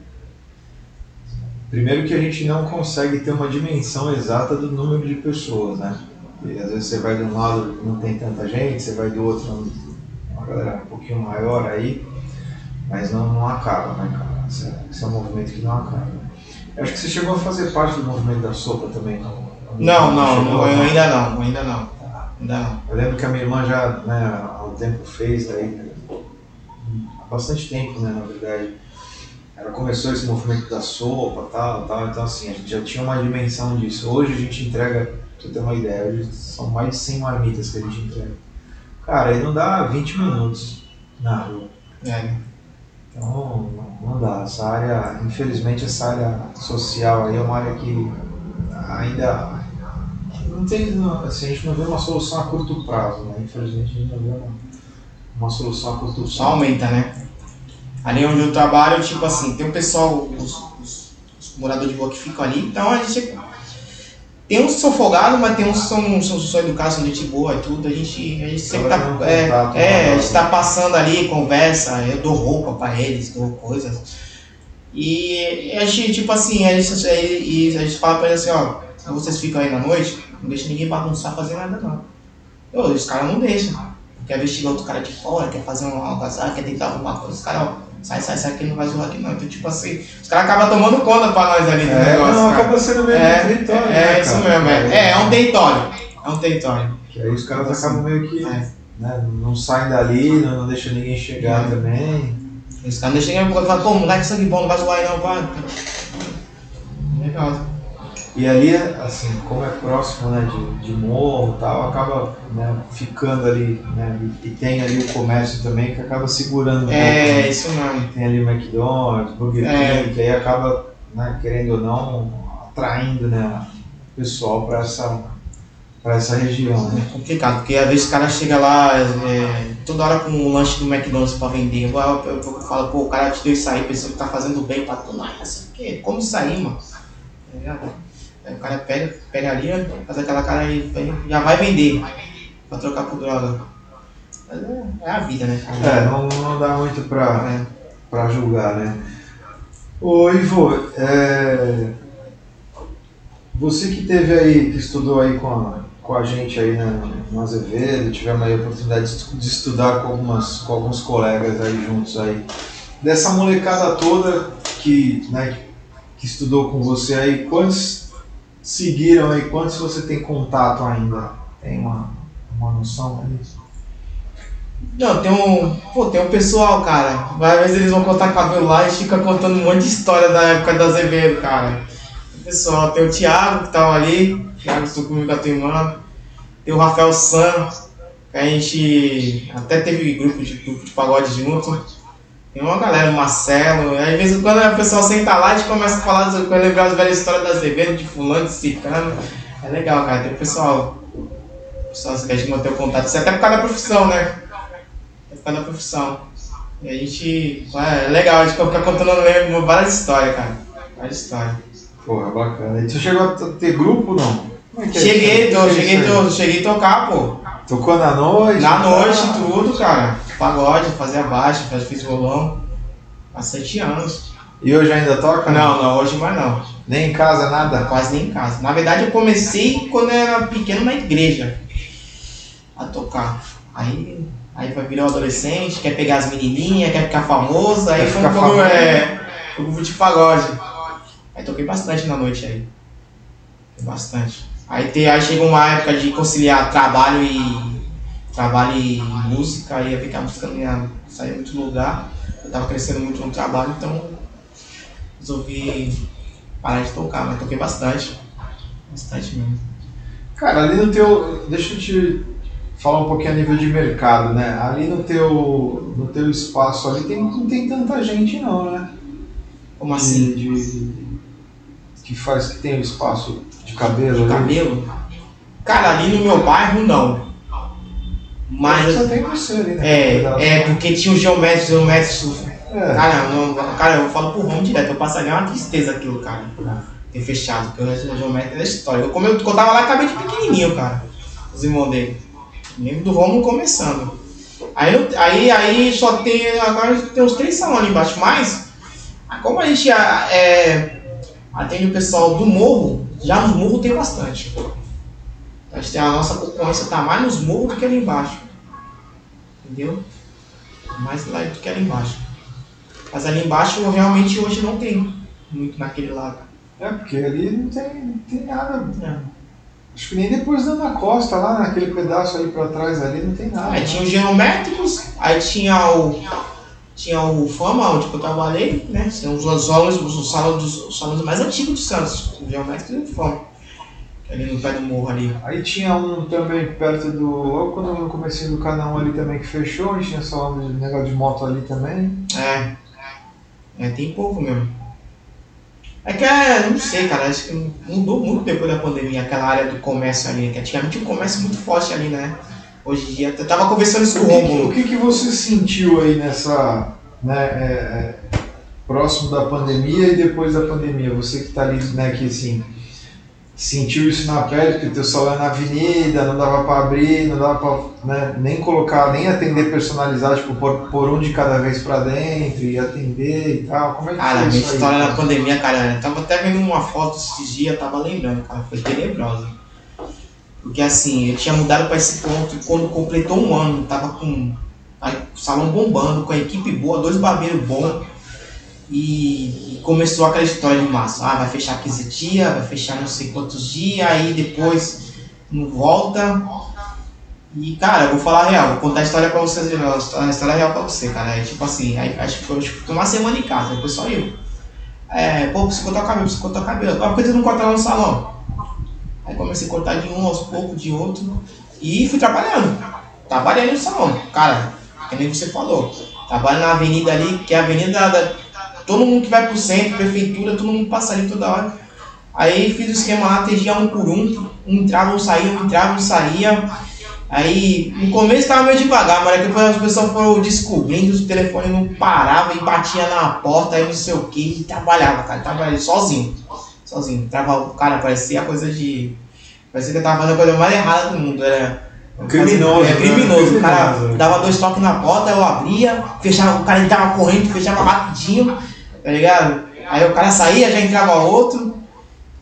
[SPEAKER 1] Primeiro que a gente não consegue ter uma dimensão exata do número de pessoas, né? E às vezes você vai de um lado não tem tanta gente, você vai do outro uma galera um pouquinho maior aí, mas não, não acaba, né, cara? Esse é, esse é um movimento que não acaba. Acho que você chegou a fazer parte do movimento da sopa também,
[SPEAKER 2] não? Não, não, não ainda não, ainda não. Ainda não.
[SPEAKER 1] Eu lembro que a minha irmã já né, há um tempo fez, daí, há bastante tempo, né, na verdade. Ela começou esse movimento da sopa tal, tal, então assim, a gente já tinha uma dimensão disso. Hoje a gente entrega, pra você ter uma ideia, hoje são mais de 100 marmitas que a gente entrega. Cara, aí não dá 20 minutos na rua.
[SPEAKER 2] É.
[SPEAKER 1] Então não dá. Essa área, infelizmente essa área social aí é uma área que ainda não tem. Assim, a gente não vê uma solução a curto prazo, né? Infelizmente a gente não vê uma, uma solução a curto prazo.
[SPEAKER 2] Só aumenta, né? Ali onde eu trabalho, tipo assim, tem o pessoal, os, os, os moradores de rua que ficam ali, então a gente tem uns que são folgados, mas tem uns que são, são, são educados, são gente boa e tudo. A gente, a gente sempre tá. É, contato, é, a gente tá passando ali, conversa, eu dou roupa pra eles, dou coisas. E a gente, tipo assim, a gente, a gente fala pra eles assim, ó, vocês ficam aí na noite, não deixa ninguém bagunçar, fazer nada não. Eu, os caras não deixam. Quer vestir outro cara de fora, quer fazer um algazar, quer tentar alguma coisa, os caras, ó sai, sai, sai, que não vai zoar aqui não. Então, tipo assim, os caras acabam tomando conta pra nós ali
[SPEAKER 1] do é, negócio. Não, acaba sendo meio é, território.
[SPEAKER 2] É, né, é isso mesmo, é. É, é um território. É um território.
[SPEAKER 1] Que aí os caras assim, acabam meio que. É. Né, não saem dali, não, não deixam ninguém chegar é. também.
[SPEAKER 2] Os caras não deixam ninguém falar, pô, moleque, sangue bom, não vai zoar aí não, pá. Legal.
[SPEAKER 1] E ali, assim, como é próximo né, de, de morro e tal, acaba né, ficando ali, né, e, tem ali o comércio também que acaba segurando.
[SPEAKER 2] É, pouco, né? isso mesmo.
[SPEAKER 1] Tem ali o McDonald's, Burger é. King, que aí acaba, né, querendo ou não, atraindo né, o pessoal para essa, pra essa região. Né?
[SPEAKER 2] É complicado, porque às vezes o cara chega lá é, toda hora com um lanche do McDonald's para vender. Eu, eu, eu, falo, pô, o cara te deu isso aí, pensando que tá fazendo bem para tu. Não, assim, que? como isso aí, mano? É, Aí o cara pega, pega ali, faz aquela cara aí, já vai vender pra trocar por droga. Mas é, é a vida, né?
[SPEAKER 1] É, não, não dá muito pra, é. pra julgar, né? Ô Ivo, é, você que teve aí, que estudou aí com a, com a gente aí né, no Azevedo, tivemos aí a oportunidade de, de estudar com, algumas, com alguns colegas aí juntos aí. Dessa molecada toda que, né, que estudou com você aí, quantos seguiram aí? Quantos você tem contato ainda? Tem uma, uma noção disso?
[SPEAKER 2] Não, tem um. Pô, tem um pessoal, cara. Às vezes eles vão contar cabelo lá e fica contando um monte de história da época da Azevedo, cara. Pessoal, tem o Thiago que tava ali, Thiago estou comigo com a tua irmã. Tem o Rafael Sam, que a gente até teve grupo de, grupo de pagode junto. Tem uma galera, o Marcelo, aí, às vezes quando o pessoal senta lá, a gente começa a falar, quando lembrar as velhas histórias das Azevedo, de fulano, de cicano. É legal, cara, tem o pessoal, o pessoal que a gente manter o contato, isso é até por causa da profissão, né? É por causa da profissão. E a gente, é legal, a gente fica contando várias histórias, cara, várias histórias.
[SPEAKER 1] Porra, bacana. E tu chegou a ter grupo, não?
[SPEAKER 2] É cheguei, tô, cheguei, tô, cheguei a tocar, pô.
[SPEAKER 1] Tocou na noite?
[SPEAKER 2] Na noite, tudo, cara pagode, fazia baixo, fiz violão há sete anos.
[SPEAKER 1] E hoje ainda toca?
[SPEAKER 2] Não, não, hoje mais não.
[SPEAKER 1] Nem em casa, nada?
[SPEAKER 2] Quase nem em casa. Na verdade, eu comecei quando eu era pequeno na igreja a tocar. Aí, aí vai virar um adolescente, quer pegar as menininhas, quer ficar famoso, aí foi um pouco é, um de pagode. Aí toquei bastante na noite aí. Bastante. Aí, te, aí chegou uma época de conciliar trabalho e trabalho em música, aí ver que a música não ia sair muito lugar. Eu estava crescendo muito no trabalho, então resolvi parar de tocar, mas toquei bastante. Bastante mesmo.
[SPEAKER 1] Cara, ali no teu. Deixa eu te falar um pouquinho a nível de mercado, né? Ali no teu, no teu espaço ali tem, não tem tanta gente não, né?
[SPEAKER 2] Como assim?
[SPEAKER 1] De, de, que faz, que tem o espaço de cabelo.
[SPEAKER 2] De cabelo? Cara, ali no meu bairro não. Mas.
[SPEAKER 1] Só tem você ali, né?
[SPEAKER 2] É, é porque tinha os geométricos, geométricos.
[SPEAKER 1] É.
[SPEAKER 2] Cara, não, cara, eu falo pro Ramo direto, eu passaria uma tristeza aquilo, cara, ter fechado, porque o geométrica é da história. Eu, como eu, quando eu tava lá, acabei de pequenininho, cara, os irmãos dele. Lembro do Romulo começando. Aí, eu- aí, aí só tem, agora tem uns três salões ali embaixo, mas, como a gente é, atende o pessoal do morro, já nos morros tem bastante. A, gente tem, a nossa concorrência tá mais nos morros do que ali embaixo. Entendeu? Mais lá do que ali embaixo. Mas ali embaixo realmente hoje não tem muito naquele lado.
[SPEAKER 1] É, porque ali não tem, não tem nada.
[SPEAKER 2] É.
[SPEAKER 1] Acho que nem depois da Ana Costa, lá naquele pedaço ali pra trás ali, não tem nada.
[SPEAKER 2] Aí tinha os geométricos, aí tinha o. Tinha o Fama, onde eu trabalhei, né? Tinha os salões, os salões, os salões mais antigos de Santos, o geométrico e o Fama. Ali no pé do morro ali.
[SPEAKER 1] Aí tinha um também perto do. Logo quando eu comecei do canal ali também que fechou, e tinha salão de negócio de moto ali também.
[SPEAKER 2] É. É, tem pouco mesmo. É que é, não sei, cara, acho que mudou muito depois da pandemia, aquela área do comércio ali, que antigamente tinha um comércio muito forte ali, né? Hoje em dia, eu tava conversando isso com
[SPEAKER 1] O
[SPEAKER 2] o
[SPEAKER 1] que, que- o
[SPEAKER 2] Romulo.
[SPEAKER 1] que, que você sentiu aí nessa. Né, é, é, próximo da pandemia e depois da pandemia? Você que tá ali, né, que assim. Sentiu isso na pele, porque o teu salão é na avenida, não dava pra abrir, não dava pra né, nem colocar, nem atender personalizado, tipo, pôr, pôr um de cada vez pra dentro e atender e tal. Como é que
[SPEAKER 2] Cara,
[SPEAKER 1] foi
[SPEAKER 2] minha
[SPEAKER 1] isso aí?
[SPEAKER 2] história na pandemia, cara, eu tava até vendo uma foto esses dias, tava lembrando, cara, foi tenebrosa. Porque assim, eu tinha mudado pra esse ponto quando completou um ano, tava com o salão bombando, com a equipe boa, dois barbeiros bons. E, e começou aquela história de massa. Ah, vai fechar 15 dias, vai fechar não sei quantos dias, aí depois não volta. E cara, eu vou falar a real, vou contar a história pra vocês, a história- real pra você, cara. É tipo assim, acho que foi uma semana em casa, depois só eu. É, pô, preciso cortar o cabelo, preciso cortar o cabelo. Ah, por que você não corta lá no salão? Aí comecei a cortar de um aos poucos, de outro. E fui trabalhando. Trabalhando no salão. Cara, que nem você falou. Trabalho na avenida ali, que é a avenida da. Todo mundo que vai pro centro, prefeitura, todo mundo passa ali toda hora. Aí fiz o esquema lá, atendia um por um. Um entrava, um saía, um entrava, um saía. Aí, no começo tava meio devagar, mas depois as pessoas foram descobrindo, o telefone não parava e batia na porta, aí não sei o que, e trabalhava, cara, trabalhava sozinho. Sozinho. Trava, cara, parecia a coisa de. Parecia que eu tava fazendo a coisa mais errada do mundo. Era.
[SPEAKER 1] Criminoso,
[SPEAKER 2] É
[SPEAKER 1] né?
[SPEAKER 2] criminoso. O cara dava dois toques na porta, eu abria, fechava, o cara entrava correndo, fechava rapidinho, tá ligado? Aí o cara saía, já entrava outro.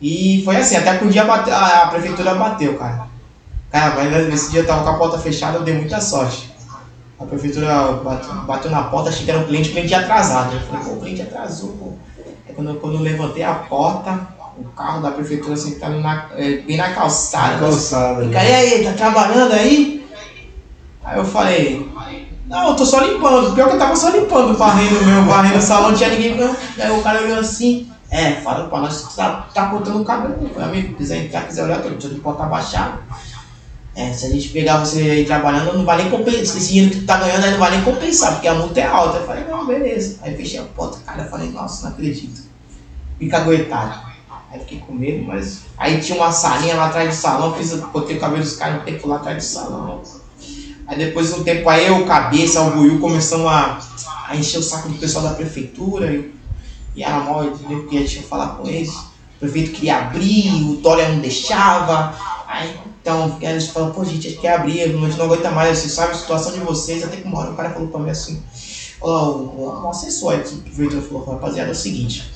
[SPEAKER 2] E foi assim, até que um dia a, a prefeitura bateu, cara. Cara, mas nesse dia eu tava com a porta fechada, eu dei muita sorte. A prefeitura bateu, bateu na porta, achei que era um cliente, o cliente atrasado. Eu falei, pô, o cliente atrasou, pô. Aí quando, quando eu levantei a porta, o carro da prefeitura sentado na, eh, bem na calçada.
[SPEAKER 1] Calçada.
[SPEAKER 2] E
[SPEAKER 1] ali.
[SPEAKER 2] cara, e aí, tá trabalhando aí? Aí eu falei, não, eu tô só limpando. Pior que eu tava só limpando, varrendo meu, varrendo o salão, não tinha ninguém. Aí o cara olhou assim, é, fala pra nós que tá, tá cortando o cabelo. Eu falei, amigo, quiser entrar, quiser olhar, tô de porta abaixada. É, se a gente pegar você aí trabalhando, não vai nem compensar. Esse dinheiro que tu tá ganhando aí não vai nem compensar, porque a multa é alta. Eu falei, não, beleza. Aí fechei a porta, cara, eu falei, nossa, não acredito. Fica aguentado. Aí fiquei com medo, mas. Aí tinha uma salinha lá atrás do salão, fiz, botei o cabelo dos caras um tempo lá atrás do salão. Aí depois de um tempo aí eu, cabeça, o Buiu começamos a, a encher o saco do pessoal da prefeitura. E, e era mal? Porque a gente ia falar com eles. O prefeito queria abrir, o Dória não deixava. Aí então eles falaram, pô gente, a gente quer abrir, a gente não aguenta mais, vocês sabem a situação de vocês, até que uma hora o cara falou pra mim assim, ó, o, o assessor aqui, o prefeitura falou, rapaziada, é o seguinte,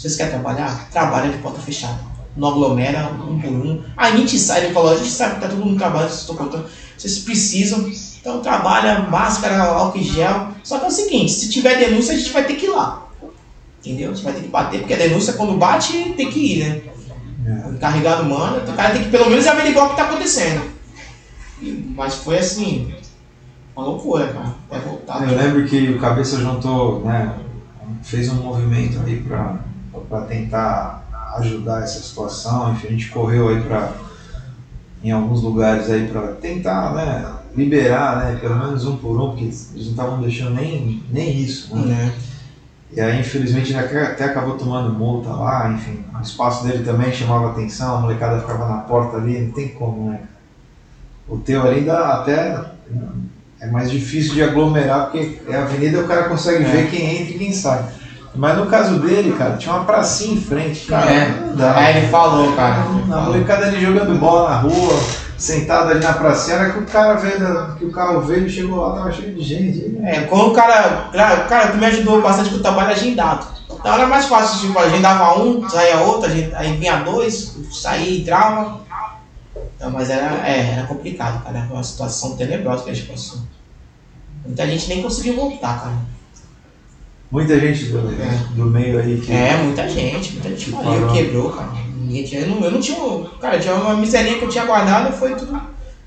[SPEAKER 2] vocês querem trabalhar? Trabalha de porta fechada. Não aglomera, um por um. A gente sai, ele falou, a gente sabe que tá todo mundo trabalhando, vocês estão contando. Vocês precisam, então trabalha, máscara, álcool em gel. Só que é o seguinte, se tiver denúncia, a gente vai ter que ir lá. Entendeu? A gente vai ter que bater, porque a denúncia quando bate tem que ir, né?
[SPEAKER 1] É.
[SPEAKER 2] O encarregado manda, o cara tem que pelo menos averiguar o que tá acontecendo. E- Mas foi assim, uma loucura, cara. É voltar.
[SPEAKER 1] Eu lembro que o Cabeça juntou, né, fez um movimento aí para tentar ajudar essa situação, enfim, a gente correu aí para em alguns lugares aí para tentar, né, liberar, né, pelo menos um por um, porque eles não estavam deixando nem, nem isso, né?
[SPEAKER 2] Né?
[SPEAKER 1] E aí, infelizmente, ele até acabou tomando multa lá, enfim, o espaço dele também chamava atenção, a molecada ficava na porta ali, não tem como, né? o teu ali ainda até é mais difícil de aglomerar, porque é avenida o cara consegue
[SPEAKER 2] É.
[SPEAKER 1] ver quem entra e quem sai. Mas no caso dele, cara, tinha uma pracinha em frente, cara.
[SPEAKER 2] É.
[SPEAKER 1] não dá.
[SPEAKER 2] Aí ele falou, cara. ele
[SPEAKER 1] Na molecada ali jogando bola na rua, sentado ali na pracinha, era que o cara veio, que o carro veio, ele chegou lá, tava cheio de gente.
[SPEAKER 2] É, quando o cara. Cara, que me ajudou bastante com o trabalho agendado. Então era mais fácil, tipo, agendava um, saía outro, aí vinha dois, saía, entrava. Então, mas era, é, era complicado, cara. Foi uma situação tenebrosa que a gente passou. Muita gente nem conseguiu voltar, cara.
[SPEAKER 1] Muita gente do,
[SPEAKER 2] É.
[SPEAKER 1] do meio aí que.
[SPEAKER 2] É, muita gente, muita gente
[SPEAKER 1] Que
[SPEAKER 2] faliu,
[SPEAKER 1] parou.
[SPEAKER 2] quebrou, cara. Ninguém tinha, eu, não, eu não tinha. Cara, tinha uma miserinha que eu tinha guardado, foi tudo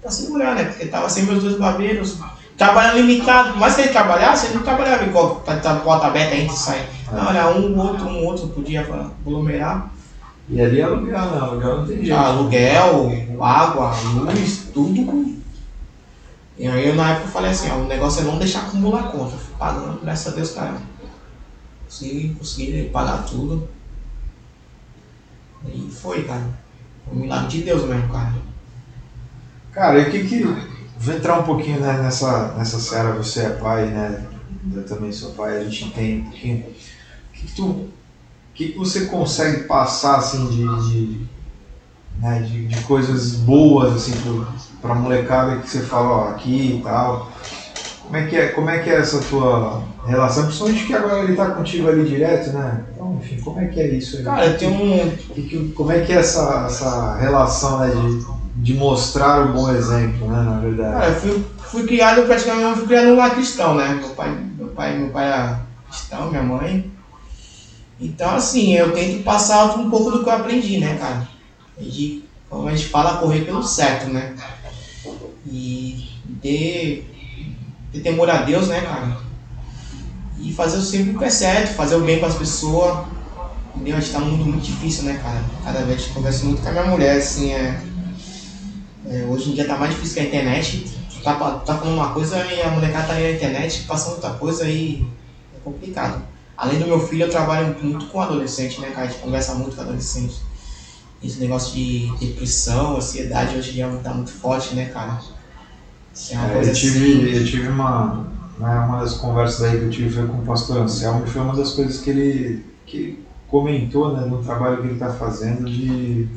[SPEAKER 2] pra segurar, né? Porque tava sem meus dois barbeiros. Trabalhando limitado, mais que ele trabalhasse, ele não trabalhava igual tá, tá porta aberta, entra e sai. Não, era um, outro, um outro, podia aglomerar.
[SPEAKER 1] E ali é aluguel, né? Aluguel não tem jeito.
[SPEAKER 2] Aluguel, água, luz, tudo com. E aí eu na época eu falei assim, ó, o negócio é não deixar acumular a conta. Fui pagando, graças a Deus, cara. Consegui, consegui pagar tudo. E foi, cara. Foi um milagre de Deus mesmo, cara.
[SPEAKER 1] Cara, e o que que. Vou entrar um pouquinho né, nessa, nessa seara, você é pai, né? Eu também sou pai, a gente entende um pouquinho. O que, que tu. O que, que você consegue passar assim de. de, né, de, de coisas boas assim pro, pra molecada que você fala, ó, aqui e tal. Como é, que é, como é que é essa tua relação? Principalmente que agora ele tá contigo ali direto, né? Então, enfim, como é que é isso aí?
[SPEAKER 2] Cara, eu tenho um.
[SPEAKER 1] Como é que é essa, essa relação né, de, de mostrar o bom exemplo, né, na verdade?
[SPEAKER 2] Cara, eu fui, fui criado praticamente, eu fui criado num lar cristão, né? Meu pai, meu pai, meu pai era cristão, minha mãe. Então, assim, eu tento passar um pouco do que eu aprendi, né, cara? De, como a gente fala, correr pelo certo, né? E ter, ter temor a Deus, né, cara? E fazer sempre o que é certo, fazer o bem com as pessoas. Entendeu? A gente tá num mundo muito difícil, né, cara? Cada vez a gente conversa muito com a minha mulher, assim, é. É, hoje em dia tá mais difícil que a internet. Tá, tá falando uma coisa e a molecada tá aí na internet passando outra coisa e é complicado. Além do meu filho, eu trabalho muito com adolescente, né, cara? A gente conversa muito com adolescente. Esse negócio de depressão, ansiedade hoje em dia tá muito forte, né, cara? É
[SPEAKER 1] É, eu,
[SPEAKER 2] assim.
[SPEAKER 1] tive, eu tive uma, né, uma das conversas aí que eu tive foi com o pastor Anselmo e foi uma das coisas que ele que comentou né, no trabalho que ele está fazendo de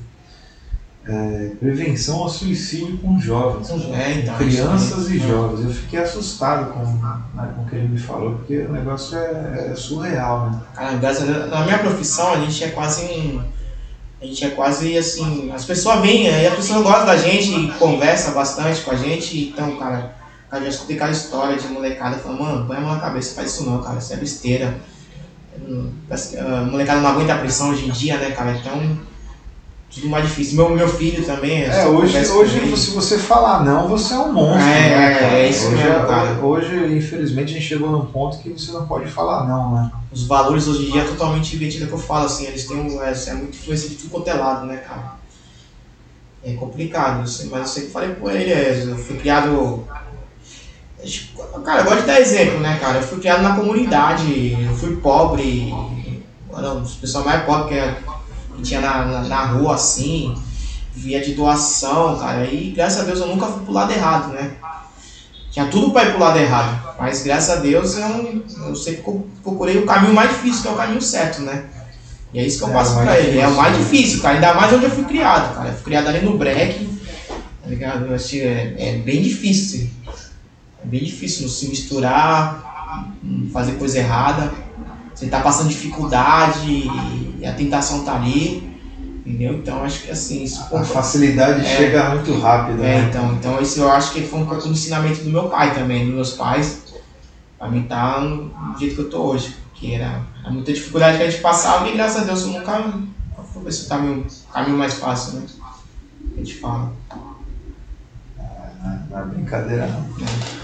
[SPEAKER 1] é, prevenção ao suicídio com jovens.
[SPEAKER 2] É, então.
[SPEAKER 1] crianças e
[SPEAKER 2] aí.
[SPEAKER 1] jovens. Eu fiquei assustado com, né, com o que ele me falou, porque o negócio é, é surreal, né?
[SPEAKER 2] Cara, graças a Deus, na minha profissão a gente é quase um. A gente é quase assim. As pessoas vêm, aí a pessoa gosta da gente conversa bastante com a gente. Então, cara, cara já escutei aquela história de molecada falando, mano, põe a mão na cabeça, faz isso não, cara, isso é besteira. Hum, parece que, A molecada não aguenta a pressão hoje em dia, né, cara? Então, tudo mais difícil. Meu, meu filho também.
[SPEAKER 1] É, hoje, hoje se você falar não, você é um monstro.
[SPEAKER 2] É,
[SPEAKER 1] né,
[SPEAKER 2] é,
[SPEAKER 1] cara?
[SPEAKER 2] é isso
[SPEAKER 1] hoje,
[SPEAKER 2] mesmo, cara.
[SPEAKER 1] Hoje, infelizmente, a gente chegou num ponto que você não pode falar não, né?
[SPEAKER 2] Os valores hoje em dia é totalmente invertido que eu falo, assim, eles têm um, é, é muito influência de tudo quanto é lado, né, cara? É complicado, eu sei, mas eu sempre falei com ele, é, eu fui criado. Cara, eu gosto de dar exemplo, né, cara? Eu fui criado na comunidade, eu fui pobre, um dos pessoal mais pobres que, que tinha na, na, na rua, assim, via de doação, cara, e graças a Deus eu nunca fui pro lado errado, né? Tinha tudo pra ir pro lado errado, mas graças a Deus eu, eu sempre procurei o caminho mais difícil, que é o caminho certo, né? E é isso que eu
[SPEAKER 1] É,
[SPEAKER 2] passo pra ele. É o mais difícil, cara. Ainda mais onde eu fui criado, cara. Eu fui criado ali no break, tá ligado? Achei- É, é bem difícil. É bem difícil não se misturar, fazer coisa errada. Você tá passando dificuldade e a tentação tá ali. Entendeu? Então acho que assim, isso
[SPEAKER 1] A facilidade
[SPEAKER 2] É.
[SPEAKER 1] chega muito rápido,
[SPEAKER 2] é,
[SPEAKER 1] né?
[SPEAKER 2] então, então isso eu acho que foi um do ensinamento do meu pai também, dos meus pais, pra mim estar no jeito que eu tô hoje. Porque era, era muita dificuldade que a gente passava e graças a Deus eu nunca fui pra esse caminho, caminho mais fácil, né? A gente fala.
[SPEAKER 1] Não, não é brincadeira não.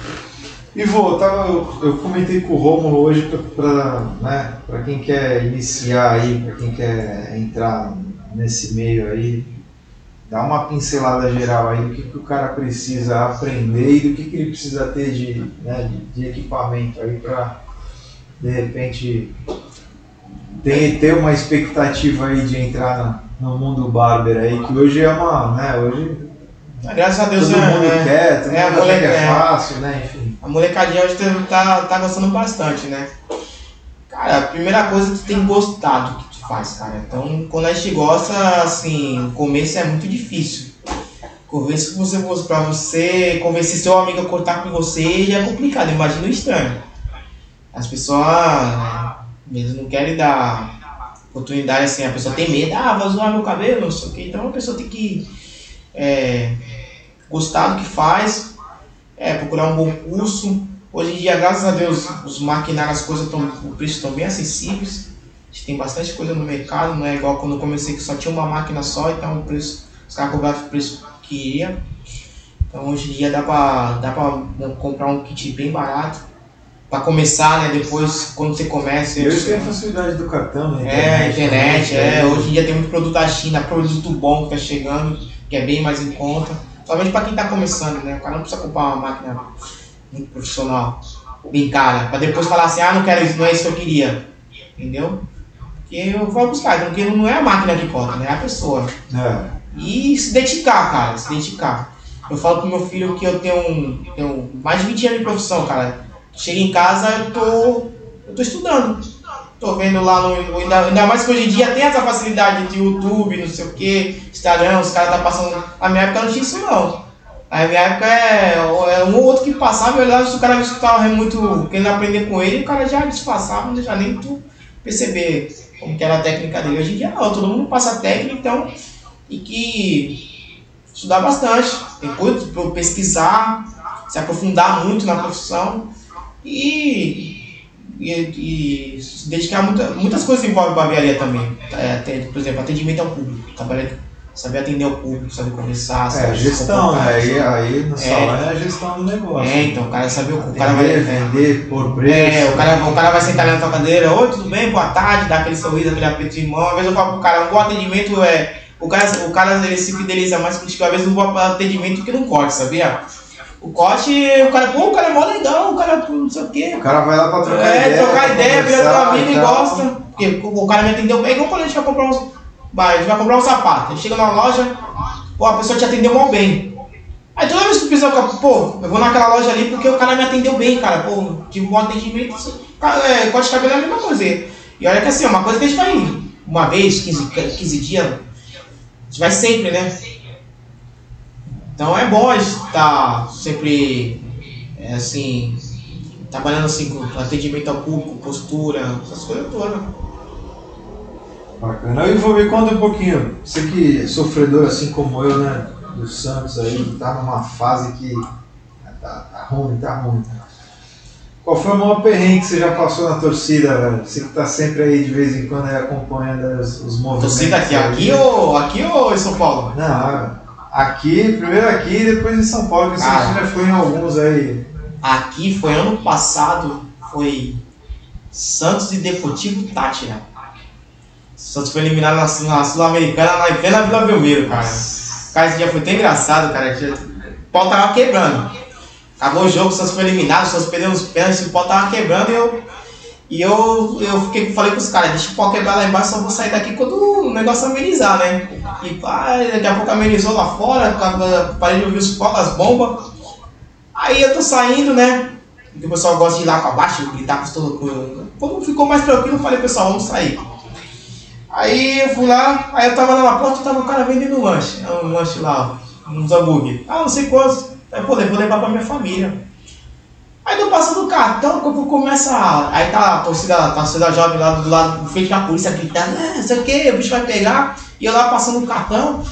[SPEAKER 1] Ivo, tava, eu, eu comentei com o Rômulo hoje para né, pra quem quer iniciar aí, para quem quer entrar nesse meio aí, dar uma pincelada geral aí do que, que o cara precisa aprender e do que, que ele precisa ter de, né, de, de equipamento aí para de repente ter, ter uma expectativa aí de entrar na- no mundo barber aí, que hoje é uma, né, hoje
[SPEAKER 2] Graças a Deus
[SPEAKER 1] todo
[SPEAKER 2] é,
[SPEAKER 1] mundo
[SPEAKER 2] é,
[SPEAKER 1] quer, todo
[SPEAKER 2] é,
[SPEAKER 1] mundo é
[SPEAKER 2] é.
[SPEAKER 1] fácil, né? Enfim.
[SPEAKER 2] A molecadinha hoje tá, tá gostando bastante, né? Cara, a primeira coisa é que tu tem que gostar do que tu faz, cara. Então, quando a gente gosta, assim, o começo é muito difícil. Convencer você, pra você convencer seu amigo a cortar com você já é complicado, imagina o estranho. As pessoas né, eles não querem dar oportunidade assim, a pessoa tem medo, ah, vai zoar meu cabelo, não sei o que. Então a pessoa tem que é, gostar do que faz, é, procurar um bom curso. Hoje em dia, graças a Deus, os maquinários, as coisas estão, o preço estão bem acessíveis. A gente tem bastante coisa no mercado, não é igual quando eu comecei que só tinha uma máquina só, então o preço, os caras cobravam o preço que ia. Então hoje em dia dá pra, dá pra comprar um kit bem barato. Pra começar, né? Depois, quando você começa.
[SPEAKER 1] E
[SPEAKER 2] você-
[SPEAKER 1] tem a facilidade do cartão, né?
[SPEAKER 2] é, internet,
[SPEAKER 1] também,
[SPEAKER 2] é.
[SPEAKER 1] né?
[SPEAKER 2] Hoje em dia tem muito produto da China, produto bom que tá chegando, que é bem mais em conta. Somente pra quem tá começando, né? O cara não precisa comprar uma máquina muito profissional, bem cara, pra depois falar assim, ah, não quero isso, não é isso que eu queria. Entendeu? Porque eu vou buscar, então, porque não é a máquina que conta, né? É a pessoa.
[SPEAKER 1] É.
[SPEAKER 2] E se dedicar, cara, se dedicar. Eu falo pro meu filho que eu tenho, tenho mais de 20 anos de profissão, cara. Chego em casa, eu tô, eu tô estudando. Tô vendo lá no. Ainda, ainda mais que hoje em dia tem essa facilidade de YouTube, não sei o que, Instagram, os caras tá passando. Na minha época não tinha isso não. Na minha época é, é um ou outro que passava, eu olhava se o cara me escutava muito querendo aprender com ele, o cara já disfarçava, não deixava nem tu perceber como que era a técnica dele. Hoje em dia não, todo mundo passa técnica, então e que estudar bastante, tem coisa para pesquisar, se aprofundar muito na profissão e, e, e se dedicar a muita, muitas coisas envolvem barbearia também. É, por exemplo, atendimento ao público, trabalhar, saber atender ao público, saber conversar,
[SPEAKER 1] É,
[SPEAKER 2] saber se
[SPEAKER 1] gestão, né? Aí, aí no
[SPEAKER 2] É.
[SPEAKER 1] salão é a gestão do negócio.
[SPEAKER 2] É, então, o cara sabe o, o cara vai.
[SPEAKER 1] Vender, vender por preço.
[SPEAKER 2] É, o cara, o cara vai sentar ali na tua cadeira, oi, tudo bem, boa tarde, dá aquele sorriso, aquele aperto de mão. Às vezes eu falo pro cara, um bom atendimento é. O cara, o cara ele se fideliza mais contigo, às vezes um bom atendimento que não corte, sabia? O corte, o cara, pô, o cara é mó legal, o cara não sei o quê.
[SPEAKER 1] O cara vai lá pra trocar
[SPEAKER 2] É,
[SPEAKER 1] ideia.
[SPEAKER 2] trocar
[SPEAKER 1] pra
[SPEAKER 2] ideia, vira teu amigo e gosta. Porque o cara me atendeu bem, igual quando a gente vai comprar uns. Vai, a gente vai comprar um sapato. A gente chega na loja, pô, a pessoa te atendeu mal bem. Aí toda vez que tu precisa, pô, eu vou naquela loja ali porque o cara me atendeu bem, cara. Pô, tive um bom atendimento. Cara, é, corte de cabelo é a mesma coisa. E olha que assim, é uma coisa que a gente vai uma vez, 15, 15 dias, a gente vai sempre, né? Então é bom estar sempre, é, assim, trabalhando assim com atendimento ao público, postura, essas coisas todas.
[SPEAKER 1] Bacana. E vou me conta um pouquinho. Você que é sofredor assim como eu, né? Do Santos aí, tá numa fase que tá, tá ruim, tá ruim. Qual foi o maior perrengue que você já passou na torcida, velho? Você que tá sempre aí de vez em quando aí acompanhando os, os movimentos.
[SPEAKER 2] Torcida aqui,
[SPEAKER 1] aí.
[SPEAKER 2] aqui ou, aqui ou em São Paulo?
[SPEAKER 1] Não, aqui, primeiro aqui e depois em São Paulo, que você já foi em alguns aí.
[SPEAKER 2] Aqui foi ano passado, foi Santos e Deportivo Tátira. Santos foi eliminado na, na Sul-Americana, lá em plena Vila Belmiro, cara. Cara, esse dia foi tão engraçado, cara. que O pau tava quebrando. Acabou o jogo, o Santos foi eliminado, o Santos perdeu os pênaltis, o pau tava quebrando e eu. E eu, eu fiquei, falei pros caras, deixa o pau quebrar lá embaixo, só vou sair daqui quando o negócio amenizar, né? E pá, daqui a pouco amenizou lá fora, parei de ouvir os as bombas. Aí eu tô saindo, né? O pessoal gosta de ir lá pra baixo, gritar com todo mundo. Quando ficou mais tranquilo, falei, pessoal, vamos sair. Aí eu fui lá, aí eu tava lá na porta, tava o cara vendendo um lanche, um lanche lá, uns hambúrguer. Ah, não sei quantos. Aí, pô, vou levar pra minha família. Aí tô passando o cartão, quando começa. Aí tá a torcida, a torcida jovem lá do lado, frente da polícia gritando, ah, não sei o que, o bicho vai pegar. E eu lá passando o cartão,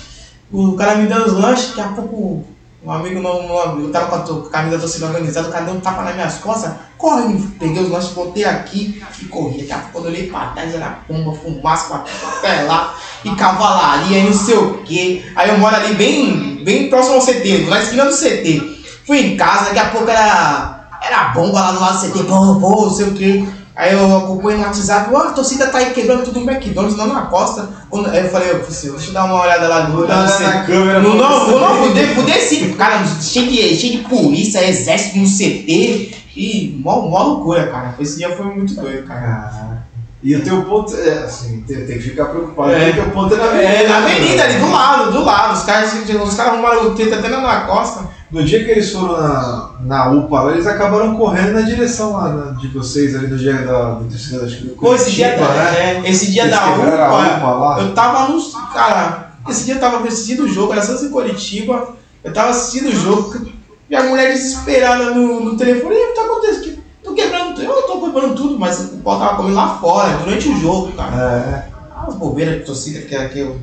[SPEAKER 2] o cara me dando os lanches, daqui a pouco um amigo não eu tava com a, camisa da torcida organizada, o cara deu um tapa nas minhas costas, corre, peguei os lanches, botei aqui e corri. Daqui a pouco quando eu olhei pra trás era pomba, fumaça até lá, e cavalaria e não sei o que. Aí eu moro ali bem, bem próximo ao CT, na esquina do CT. Fui em casa, daqui a pouco era, era bomba lá do lado do CT, pô, pô, não sei o que. Aí eu acompanho no WhatsApp, ó, a torcida tá aí quebrando tudo no McDonald's, não na costa. Aí eu falei, eu falei, deixa eu dar uma olhada lá no, lá no CT.
[SPEAKER 1] na câmera.
[SPEAKER 2] Não, não, não, não,
[SPEAKER 1] ver.
[SPEAKER 2] fudei, fudei sim. Cara, cheio de, cheio de polícia, exército no CT. E mó, mó loucura, cara. Esse dia foi muito doido, cara.
[SPEAKER 1] Ah, E o teu ponto, é, assim, tem, tem que ficar preocupado,
[SPEAKER 2] É.
[SPEAKER 1] porque o teu ponto é na avenida.
[SPEAKER 2] É, na
[SPEAKER 1] né,
[SPEAKER 2] avenida ali,
[SPEAKER 1] velho?
[SPEAKER 2] do lado, do lado. Os caras, os caras arrumaram treta até na, na costa.
[SPEAKER 1] No dia que eles foram na, na UPA, lá, eles acabaram correndo na direção lá na- de vocês, ali no dia da, do
[SPEAKER 2] Pô, esse dia, da,
[SPEAKER 1] né?
[SPEAKER 2] é, esse dia
[SPEAKER 1] Eles
[SPEAKER 2] da UPA,
[SPEAKER 1] UPA lá.
[SPEAKER 2] eu tava no. Cara, esse dia eu tava assistindo o jogo, era Santos e Curitiba. Eu tava assistindo o jogo, e a mulher desesperada no, no telefone, o que tá acontecendo? Tô quebrando tudo. Eu tô quebrando tudo, mas o pau tava comendo lá fora, durante o jogo, cara.
[SPEAKER 1] É.
[SPEAKER 2] Ah, as bobeiras de torcida que era aquilo.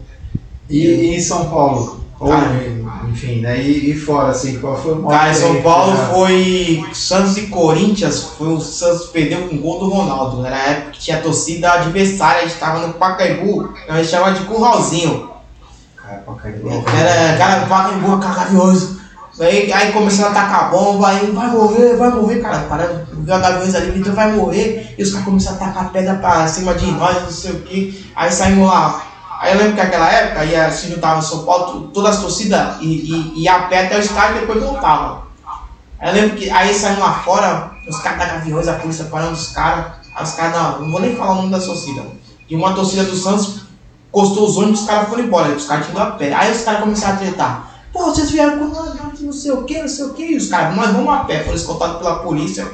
[SPEAKER 1] E, e em São Paulo? Ou,
[SPEAKER 2] Cara.
[SPEAKER 1] enfim, né? E, e fora, assim, qual foi o maior
[SPEAKER 2] Cara, São Paulo
[SPEAKER 1] já-
[SPEAKER 2] foi Santos e Corinthians, foi o Santos perdeu com o gol do Ronaldo. Era a época que tinha torcida adversária, a gente tava no Pacaembu, a gente chamava de curralzinho.
[SPEAKER 1] Cara, pra cair
[SPEAKER 2] Era, cara, Pacaembu, cagavioso. Aí, aí começou a atacar a bomba, aí vai morrer, vai morrer, cara. Parando, viu a Gaviões ali, então vai morrer. E os caras começaram a atacar pedra pra cima de nós, não sei o que. Aí saímos lá. Aí eu lembro que naquela época ia, se juntava São Paulo, todas as torcidas e, e, ia a pé até o estádio e depois voltava. Aí eu lembro que aí saímos lá fora, os caras da Gaviões, a polícia parando os caras. Aí os caras, não, não vou nem falar o nome da torcida. E uma torcida do Santos encostou os ônibus os caras foram embora. Os caras tinham a pé. Aí os caras começaram a tretar. Pô, vocês vieram com nós, não sei o que, não sei o que. E os caras, nós vamos a pé. Foram escoltados pela polícia.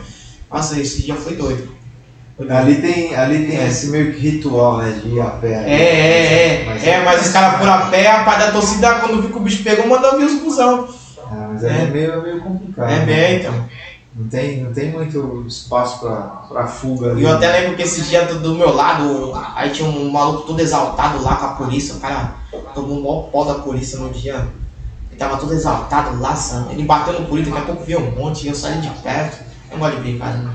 [SPEAKER 2] Nossa, esse dia foi doido.
[SPEAKER 1] Ali tem, ali tem
[SPEAKER 2] É.
[SPEAKER 1] esse meio que ritual, né? De ir a pé.
[SPEAKER 2] É, é, é. É, mas os caras foram a pé, a parte da torcida, quando viu que o bicho pegou, mandou vir os busão.
[SPEAKER 1] Ah, mas é,
[SPEAKER 2] É.
[SPEAKER 1] meio, meio complicado.
[SPEAKER 2] É,
[SPEAKER 1] né?
[SPEAKER 2] bem, então.
[SPEAKER 1] Não tem, não tem muito espaço pra, pra fuga ali.
[SPEAKER 2] E eu até lembro que esse dia do, do meu lado, aí tinha um maluco todo exaltado lá com a polícia, o cara tomou um maior pó da polícia no dia. Ele tava todo exaltado lá, sabe? Ele bateu no polícia, daqui a pouco veio um monte, e eu saí de perto. Eu não gosto de brincar, né?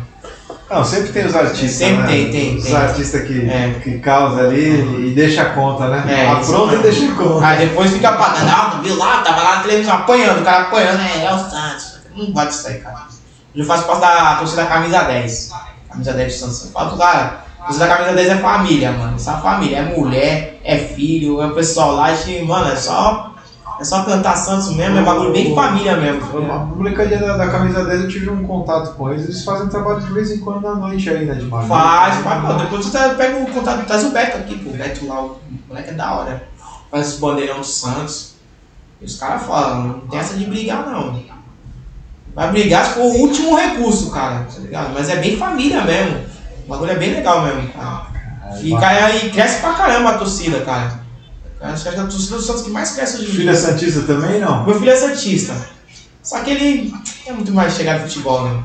[SPEAKER 1] Não, sempre tem os artistas.
[SPEAKER 2] Sempre
[SPEAKER 1] né?
[SPEAKER 2] tem, tem,
[SPEAKER 1] Os
[SPEAKER 2] tem.
[SPEAKER 1] artistas que,
[SPEAKER 2] É.
[SPEAKER 1] que causam ali e deixa a conta, né?
[SPEAKER 2] É, isso
[SPEAKER 1] Apronta e deixa a conta.
[SPEAKER 2] Aí depois fica pagando, ah, viu lá, tava lá na televisão apanhando, o cara apanhando, é, é o Santos. Não gosto disso aí, cara. Eu faço parte da torcida da camisa 10. Camisa 10 do Santos. Eu falo cara, a torcida da camisa 10 é família, mano. Isso é uma família, é mulher, é filho, é o pessoal lá, e, mano, é só. É só cantar Santos mesmo, é bagulho bem de família mesmo.
[SPEAKER 1] A molecadinha da, da camisa 10 eu tive um contato com eles, eles fazem trabalho de vez em quando na noite aí, né? De.
[SPEAKER 2] Faz, faz, pô. Depois você tá- pega o contato, traz o Beto aqui, pô. O Beto lá, o moleque é da hora. Faz esse bandeirão do Santos. E os caras falam, não tem essa de brigar não. Vai brigar se for o último recurso, cara, tá ligado? Mas é bem família mesmo. O bagulho é bem legal mesmo, cara. E, cara, e cresce pra caramba a torcida, cara. Acho que é a torcida do Santos que mais cresce hoje em dia.
[SPEAKER 1] Santista também não?
[SPEAKER 2] Meu filho é Santista. Só que ele é muito mais chegado no futebol, né?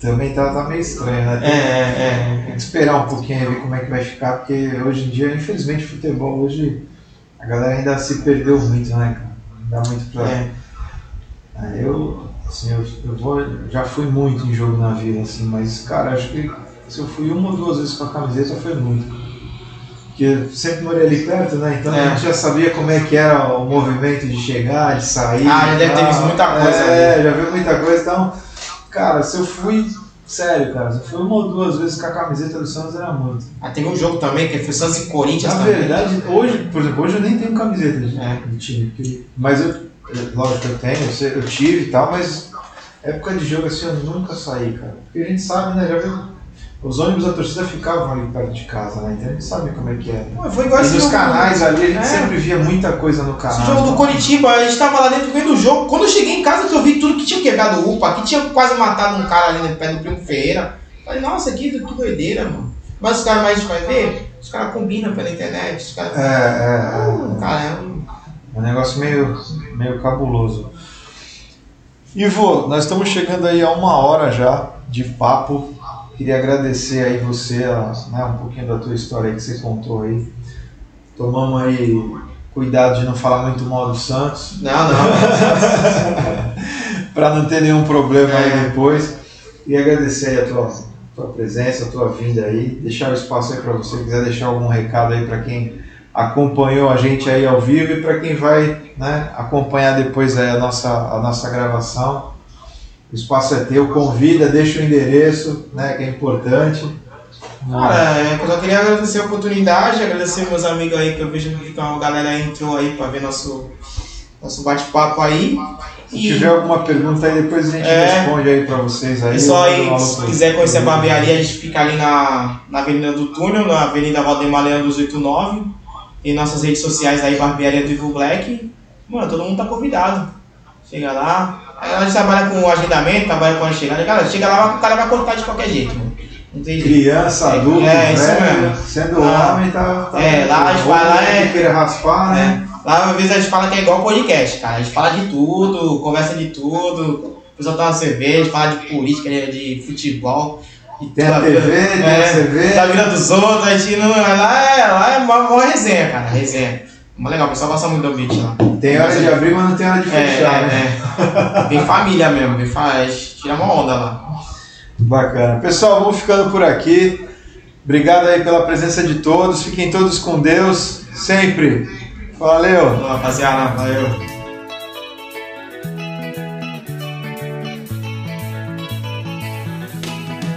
[SPEAKER 1] Também tá, tá meio estranho, né?
[SPEAKER 2] É,
[SPEAKER 1] Tem,
[SPEAKER 2] é,
[SPEAKER 1] tem que esperar um pouquinho ver como é que vai ficar, porque hoje em dia, infelizmente, futebol hoje a galera ainda se perdeu muito, né, cara? Não dá muito
[SPEAKER 2] é.
[SPEAKER 1] pra.
[SPEAKER 2] é.
[SPEAKER 1] É, eu, assim, eu, eu vou, já fui muito em jogo na vida, assim, mas, cara, acho que se eu fui uma ou duas vezes com a camiseta, foi muito. Porque sempre morei ali perto, né? Então
[SPEAKER 2] É.
[SPEAKER 1] a gente já sabia como é que era o movimento de chegar, de sair.
[SPEAKER 2] Ah, já deve ter visto muita coisa
[SPEAKER 1] É, já viu muita coisa. Então, cara, se eu fui, sério, cara, se eu fui uma ou duas vezes com a camiseta do Santos, era muito.
[SPEAKER 2] Ah, teve um jogo também que foi Santos e Corinthians
[SPEAKER 1] Na
[SPEAKER 2] também.
[SPEAKER 1] verdade, hoje, por exemplo, hoje eu nem tenho camiseta de,
[SPEAKER 2] É.
[SPEAKER 1] de time. mas eu, lógico que eu tenho, eu tive e tal, mas época de jogo assim eu nunca saí, cara. Porque a gente sabe, né? Já viu? Os ônibus da torcida ficavam ali perto de casa, né? Então a gente sabe como é que é.
[SPEAKER 2] Pô, Foi igual
[SPEAKER 1] E nos canais ali a gente
[SPEAKER 2] É.
[SPEAKER 1] sempre via muita coisa no canal.
[SPEAKER 2] Esse jogo do Coritiba, a gente tava lá dentro vendo o jogo. Quando eu cheguei em casa que eu vi tudo que tinha quebrado o UPA, que tinha quase matado um cara ali no pé do Primo Ferreira. Falei, nossa, que, que doideira, mano. Mas os caras mais vai ver, os caras combinam pela internet, os caras.
[SPEAKER 1] É, é, é.
[SPEAKER 2] cara, é um-
[SPEAKER 1] É um negócio meio, meio cabuloso. Ivo, nós estamos chegando aí a uma hora já de papo. Queria agradecer aí você, a- né, um pouquinho da tua história aí que você contou aí. Tomamos aí cuidado de não falar muito mal do Santos,
[SPEAKER 2] Não, não.
[SPEAKER 1] para não ter nenhum problema aí
[SPEAKER 2] É.
[SPEAKER 1] depois. E agradecer aí a tua, tua presença, a tua vinda aí. Deixar o espaço aí para você, quiser deixar algum recado aí para quem acompanhou a gente aí ao vivo e para quem vai né, acompanhar depois aí a nossa, a nossa gravação. O espaço é teu, convida, deixa o endereço, né, que é importante.
[SPEAKER 2] Cara, eu só queria agradecer a oportunidade, agradecer meus amigos aí, que eu vejo que uma galera entrou aí pra ver nosso, nosso bate-papo aí.
[SPEAKER 1] Se tiver alguma pergunta aí, depois a gente
[SPEAKER 2] É.
[SPEAKER 1] responde aí pra vocês aí.
[SPEAKER 2] Pessoal aí, se quiser conhecer a barbearia, a gente fica ali na, na Avenida do Túnel, na Avenida Valdemar Leandro 289. E nossas redes sociais aí, Barbearia do Ivo Black. Mano, todo mundo tá convidado. Chega lá. A gente trabalha com agendamento, trabalha com a chegada. Cara, chega lá, o cara vai cortar de qualquer jeito, mano.
[SPEAKER 1] Criança, adulto,
[SPEAKER 2] É,
[SPEAKER 1] velho, sendo
[SPEAKER 2] Ah,
[SPEAKER 1] homem, tá, tá
[SPEAKER 2] é, lá a gente vai lá, é-
[SPEAKER 1] que queira raspar, né?
[SPEAKER 2] É. Lá às vezes a gente fala que é igual podcast, cara. A gente fala de tudo, conversa de tudo. O pessoal toma cerveja, fala de política, de de futebol. E
[SPEAKER 1] Tem a. TV, tem a
[SPEAKER 2] é,
[SPEAKER 1] cerveja.
[SPEAKER 2] Da vida dos outros, a gente não. Lá é, lá é uma, uma resenha, cara. Resenha. Mas legal, o pessoal gosta muito do beat lá.
[SPEAKER 1] Tem hora de abrir, mas não tem hora de
[SPEAKER 2] É,
[SPEAKER 1] fechar, né?
[SPEAKER 2] é, é. Bem família mesmo, bem fa... a gente tira uma onda lá.
[SPEAKER 1] Bacana. Pessoal, vamos ficando por aqui. Obrigado aí pela presença de todos. Fiquem todos com Deus, sempre. Valeu!
[SPEAKER 2] Rapaziada, valeu.